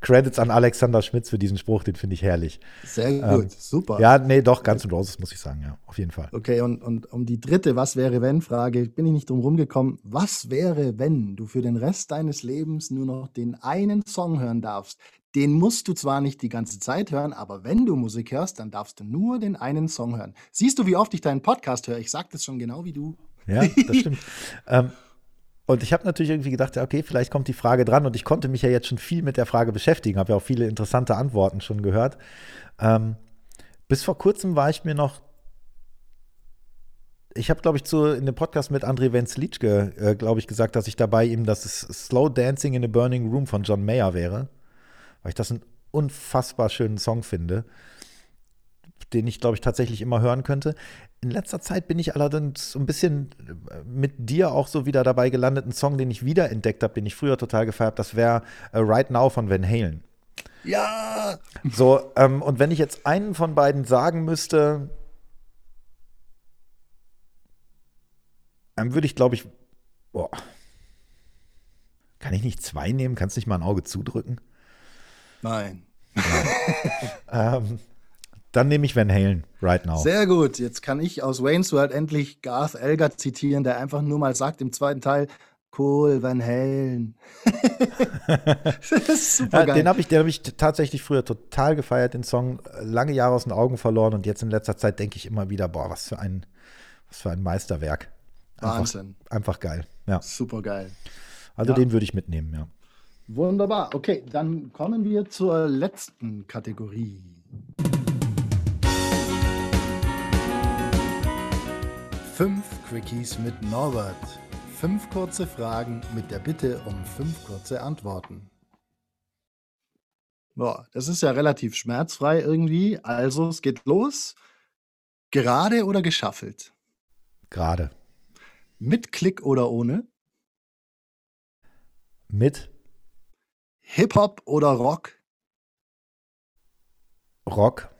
Credits an Alexander Schmitz für diesen Spruch, den finde ich herrlich. sehr gut, Ähm, super. Ja, nee, doch, ganz und Roses muss ich sagen, ja, auf jeden Fall. Okay, und, und um die dritte Was wäre wenn Frage bin ich nicht drum rumgekommen. Was wäre, wenn du für den Rest deines Lebens nur noch den einen Song hören darfst? Den musst du zwar nicht die ganze Zeit hören, aber wenn du Musik hörst, dann darfst du nur den einen Song hören. Siehst du, wie oft ich deinen Podcast höre? Ich sag das schon genau wie du. Ja, das stimmt. ähm, und ich habe natürlich irgendwie gedacht, ja, okay, vielleicht kommt die Frage dran und ich konnte mich ja jetzt schon viel mit der Frage beschäftigen, habe ja auch viele interessante Antworten schon gehört. Ähm, bis vor kurzem war ich mir noch, ich habe, glaube ich, zu, in dem Podcast mit André Wenzlitschke, äh, glaube ich, gesagt, dass ich dabei ihm das Slow Dancing in a Burning Room von John Mayer wäre, weil ich das einen unfassbar schönen Song finde, den ich, glaube ich, tatsächlich immer hören könnte. In letzter Zeit bin ich allerdings so ein bisschen äh, mit dir auch so wieder dabei gelandet. Ein Song, den ich wiederentdeckt habe, den ich früher total gefeiert habe, das wäre äh, Right Now von Van Halen. Ja! So, ähm, und wenn ich jetzt einen von beiden sagen müsste, dann würde ich, glaube ich, boah, kann ich nicht zwei nehmen? Kannst nicht mal ein Auge zudrücken? Nein. Ähm, dann nehme ich Van Halen, Right Now. Sehr gut. Jetzt kann ich aus Wayne's World endlich Garth Elgar zitieren, der einfach nur mal sagt im zweiten Teil, cool, Van Halen. das ist super Ja, geil. den habe ich, den hab ich tatsächlich früher total gefeiert, den Song. Lange Jahre aus den Augen verloren und jetzt in letzter Zeit denke ich immer wieder, boah, was für ein, was für ein Meisterwerk. Einfach, Wahnsinn. einfach geil. Ja. Super geil. Also Ja. den würde ich mitnehmen, ja. Wunderbar. Okay, dann kommen wir zur letzten Kategorie. Fünf Quickies mit Norbert. Fünf kurze Fragen mit der Bitte um fünf kurze Antworten. Boah, das ist ja relativ schmerzfrei irgendwie. Also, es geht los. Gerade oder geschaffelt? Gerade. Mit Klick oder ohne? Mit Hip-Hop oder Rock? Rock,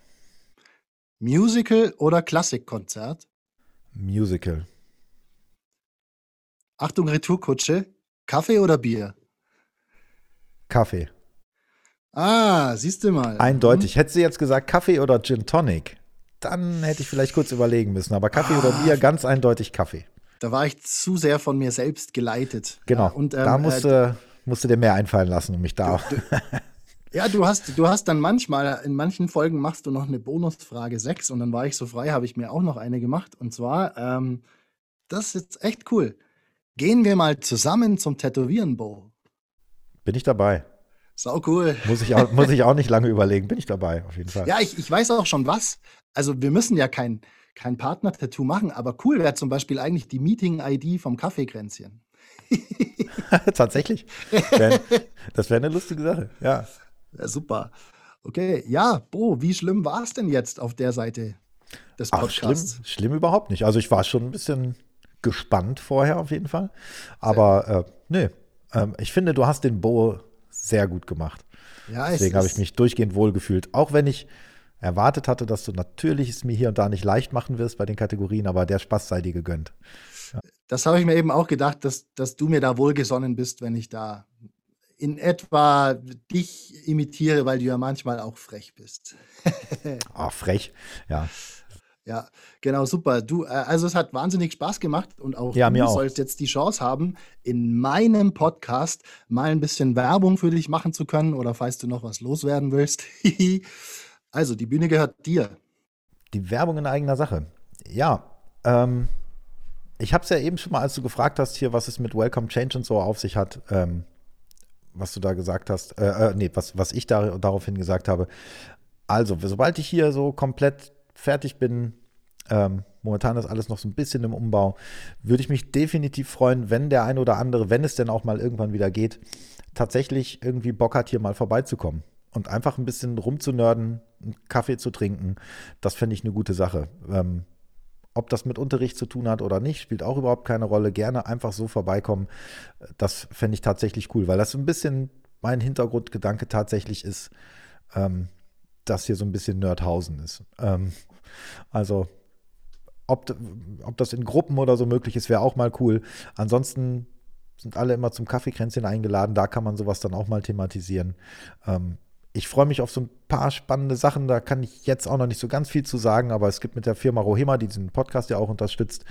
Musical oder Klassikkonzert? Musical, Achtung, Retourkutsche. Kaffee oder Bier? Kaffee. Ah, siehst du mal. Eindeutig. Hättest du jetzt gesagt Kaffee oder Gin Tonic, dann hätte ich vielleicht kurz überlegen müssen. Aber Kaffee oder Ah. Bier, ganz eindeutig Kaffee. Da war ich zu sehr von mir selbst geleitet. Genau. Ja, und, ähm, da äh, musste, dir mehr einfallen lassen, um mich da. Ja, du hast, du hast dann manchmal, in manchen Folgen machst du noch eine Bonusfrage 6 und dann war ich so frei, habe ich mir auch noch eine gemacht. Und zwar, ähm, das ist jetzt echt cool. Gehen wir mal zusammen zum Tätowieren, Bo. Bin ich dabei. Sau cool. Muss ich, auch, muss ich auch nicht lange überlegen. Bin ich dabei, auf jeden Fall. Ja, ich, ich weiß auch schon was. Also wir müssen ja kein, kein Partner-Tattoo machen, aber cool wäre zum Beispiel eigentlich die Meeting-ID vom Kaffeekränzchen. Tatsächlich. Das wäre eine lustige Sache. Ja. Ja, super. Okay, ja, Bo, wie schlimm war es denn jetzt auf der Seite des Ach, schlimm, Podcasts? schlimm überhaupt nicht. Also ich war schon ein bisschen gespannt vorher auf jeden Fall. Aber äh, nee, ähm, ich finde, du hast den Bo sehr gut gemacht. Ja, es Deswegen habe ich mich durchgehend wohlgefühlt. Auch wenn ich erwartet hatte, dass du natürlich es mir hier und da nicht leicht machen wirst bei den Kategorien, aber der Spaß sei dir gegönnt. Das habe ich mir eben auch gedacht, dass, dass du mir da wohlgesonnen bist, wenn ich da in etwa dich imitiere, weil du ja manchmal auch frech bist. Ah, frech. Ja. Ja, genau, super. Du, äh, also es hat wahnsinnig Spaß gemacht und auch Ja, du mir auch. sollst jetzt die Chance haben, in meinem Podcast mal ein bisschen Werbung für dich machen zu können oder falls du noch was loswerden willst. also, die Bühne gehört dir. Die Werbung in eigener Sache. Ja, ähm, ich habe es ja eben schon mal, als du gefragt hast, hier, was es mit Welcome Change und so auf sich hat, ähm, was du da gesagt hast, äh, äh, nee, was, was ich da, daraufhin gesagt habe. Also, sobald ich hier so komplett fertig bin, ähm, momentan ist alles noch so ein bisschen im Umbau, würde ich mich definitiv freuen, wenn der ein oder andere, wenn es denn auch mal irgendwann wieder geht, tatsächlich irgendwie Bock hat, hier mal vorbeizukommen und einfach ein bisschen rumzunörden, einen Kaffee zu trinken. Das fände ich eine gute Sache. Ähm, ob das mit Unterricht zu tun hat oder nicht, spielt auch überhaupt keine Rolle. Gerne einfach so vorbeikommen. Das fände ich tatsächlich cool, weil das so ein bisschen mein Hintergrundgedanke tatsächlich ist, ähm, dass hier so ein bisschen Nerdhausen ist. Ähm, also ob, ob das in Gruppen oder so möglich ist, wäre auch mal cool. Ansonsten sind alle immer zum Kaffeekränzchen eingeladen. Da kann man sowas dann auch mal thematisieren. Ähm, ich freue mich auf so ein paar spannende Sachen. Da kann ich jetzt auch noch nicht so ganz viel zu sagen, aber es gibt mit der Firma Rohema, die diesen Podcast ja auch unterstützt,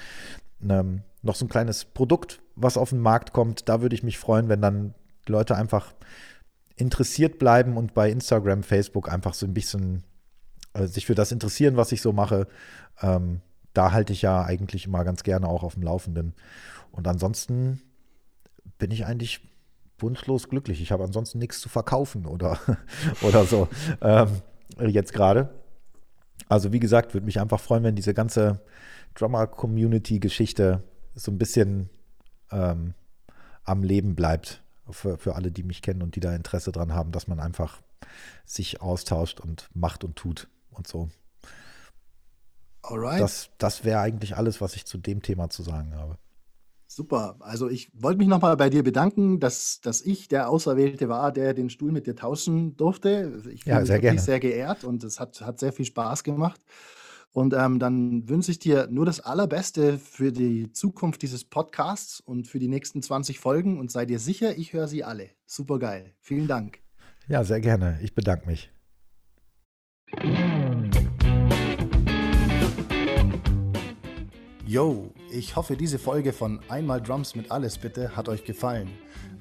ähm, noch so ein kleines Produkt, was auf den Markt kommt. Da würde ich mich freuen, wenn dann Leute einfach interessiert bleiben und bei Instagram, Facebook einfach so ein bisschen äh, sich für das interessieren, was ich so mache. Ähm, da halte ich ja eigentlich immer ganz gerne auch auf dem Laufenden. Und ansonsten bin ich eigentlich wunschlos glücklich. Ich habe ansonsten nichts zu verkaufen oder, oder so ähm, jetzt gerade. Also wie gesagt, würde mich einfach freuen, wenn diese ganze Drummer-Community-Geschichte so ein bisschen ähm, am Leben bleibt für, für alle, die mich kennen und die da Interesse dran haben, dass man einfach sich austauscht und macht und tut und so. Alright. Das, das wäre eigentlich alles, was ich zu dem Thema zu sagen habe. Super. Also ich wollte mich nochmal bei dir bedanken, dass, dass ich der Auserwählte war, der den Stuhl mit dir tauschen durfte. Ich ja, sehr gerne. sehr geehrt und es hat, hat sehr viel Spaß gemacht. Und ähm, dann wünsche ich dir nur das Allerbeste für die Zukunft dieses Podcasts und für die nächsten 20 Folgen und sei dir sicher, ich höre sie alle. Super geil. Vielen Dank. Ja, sehr gerne. Ich bedanke mich. Yo, ich hoffe, diese Folge von Einmal Drums mit Alles bitte hat euch gefallen.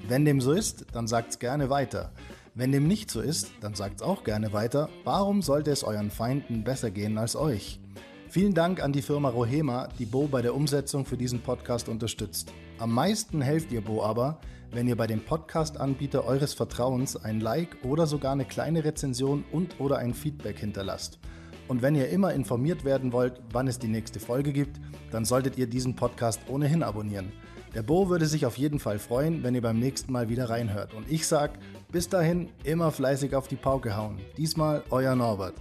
Wenn dem so ist, dann sagt's gerne weiter. Wenn dem nicht so ist, dann sagt's auch gerne weiter. Warum sollte es euren Feinden besser gehen als euch? Vielen Dank an die Firma Rohema, die Bo bei der Umsetzung für diesen Podcast unterstützt. Am meisten helft ihr Bo aber, wenn ihr bei dem Podcast-Anbieter eures Vertrauens ein Like oder sogar eine kleine Rezension und oder ein Feedback hinterlasst. Und wenn ihr immer informiert werden wollt, wann es die nächste Folge gibt, dann solltet ihr diesen Podcast ohnehin abonnieren. Der Bo würde sich auf jeden Fall freuen, wenn ihr beim nächsten Mal wieder reinhört. Und ich sag, bis dahin immer fleißig auf die Pauke hauen. Diesmal euer Norbert.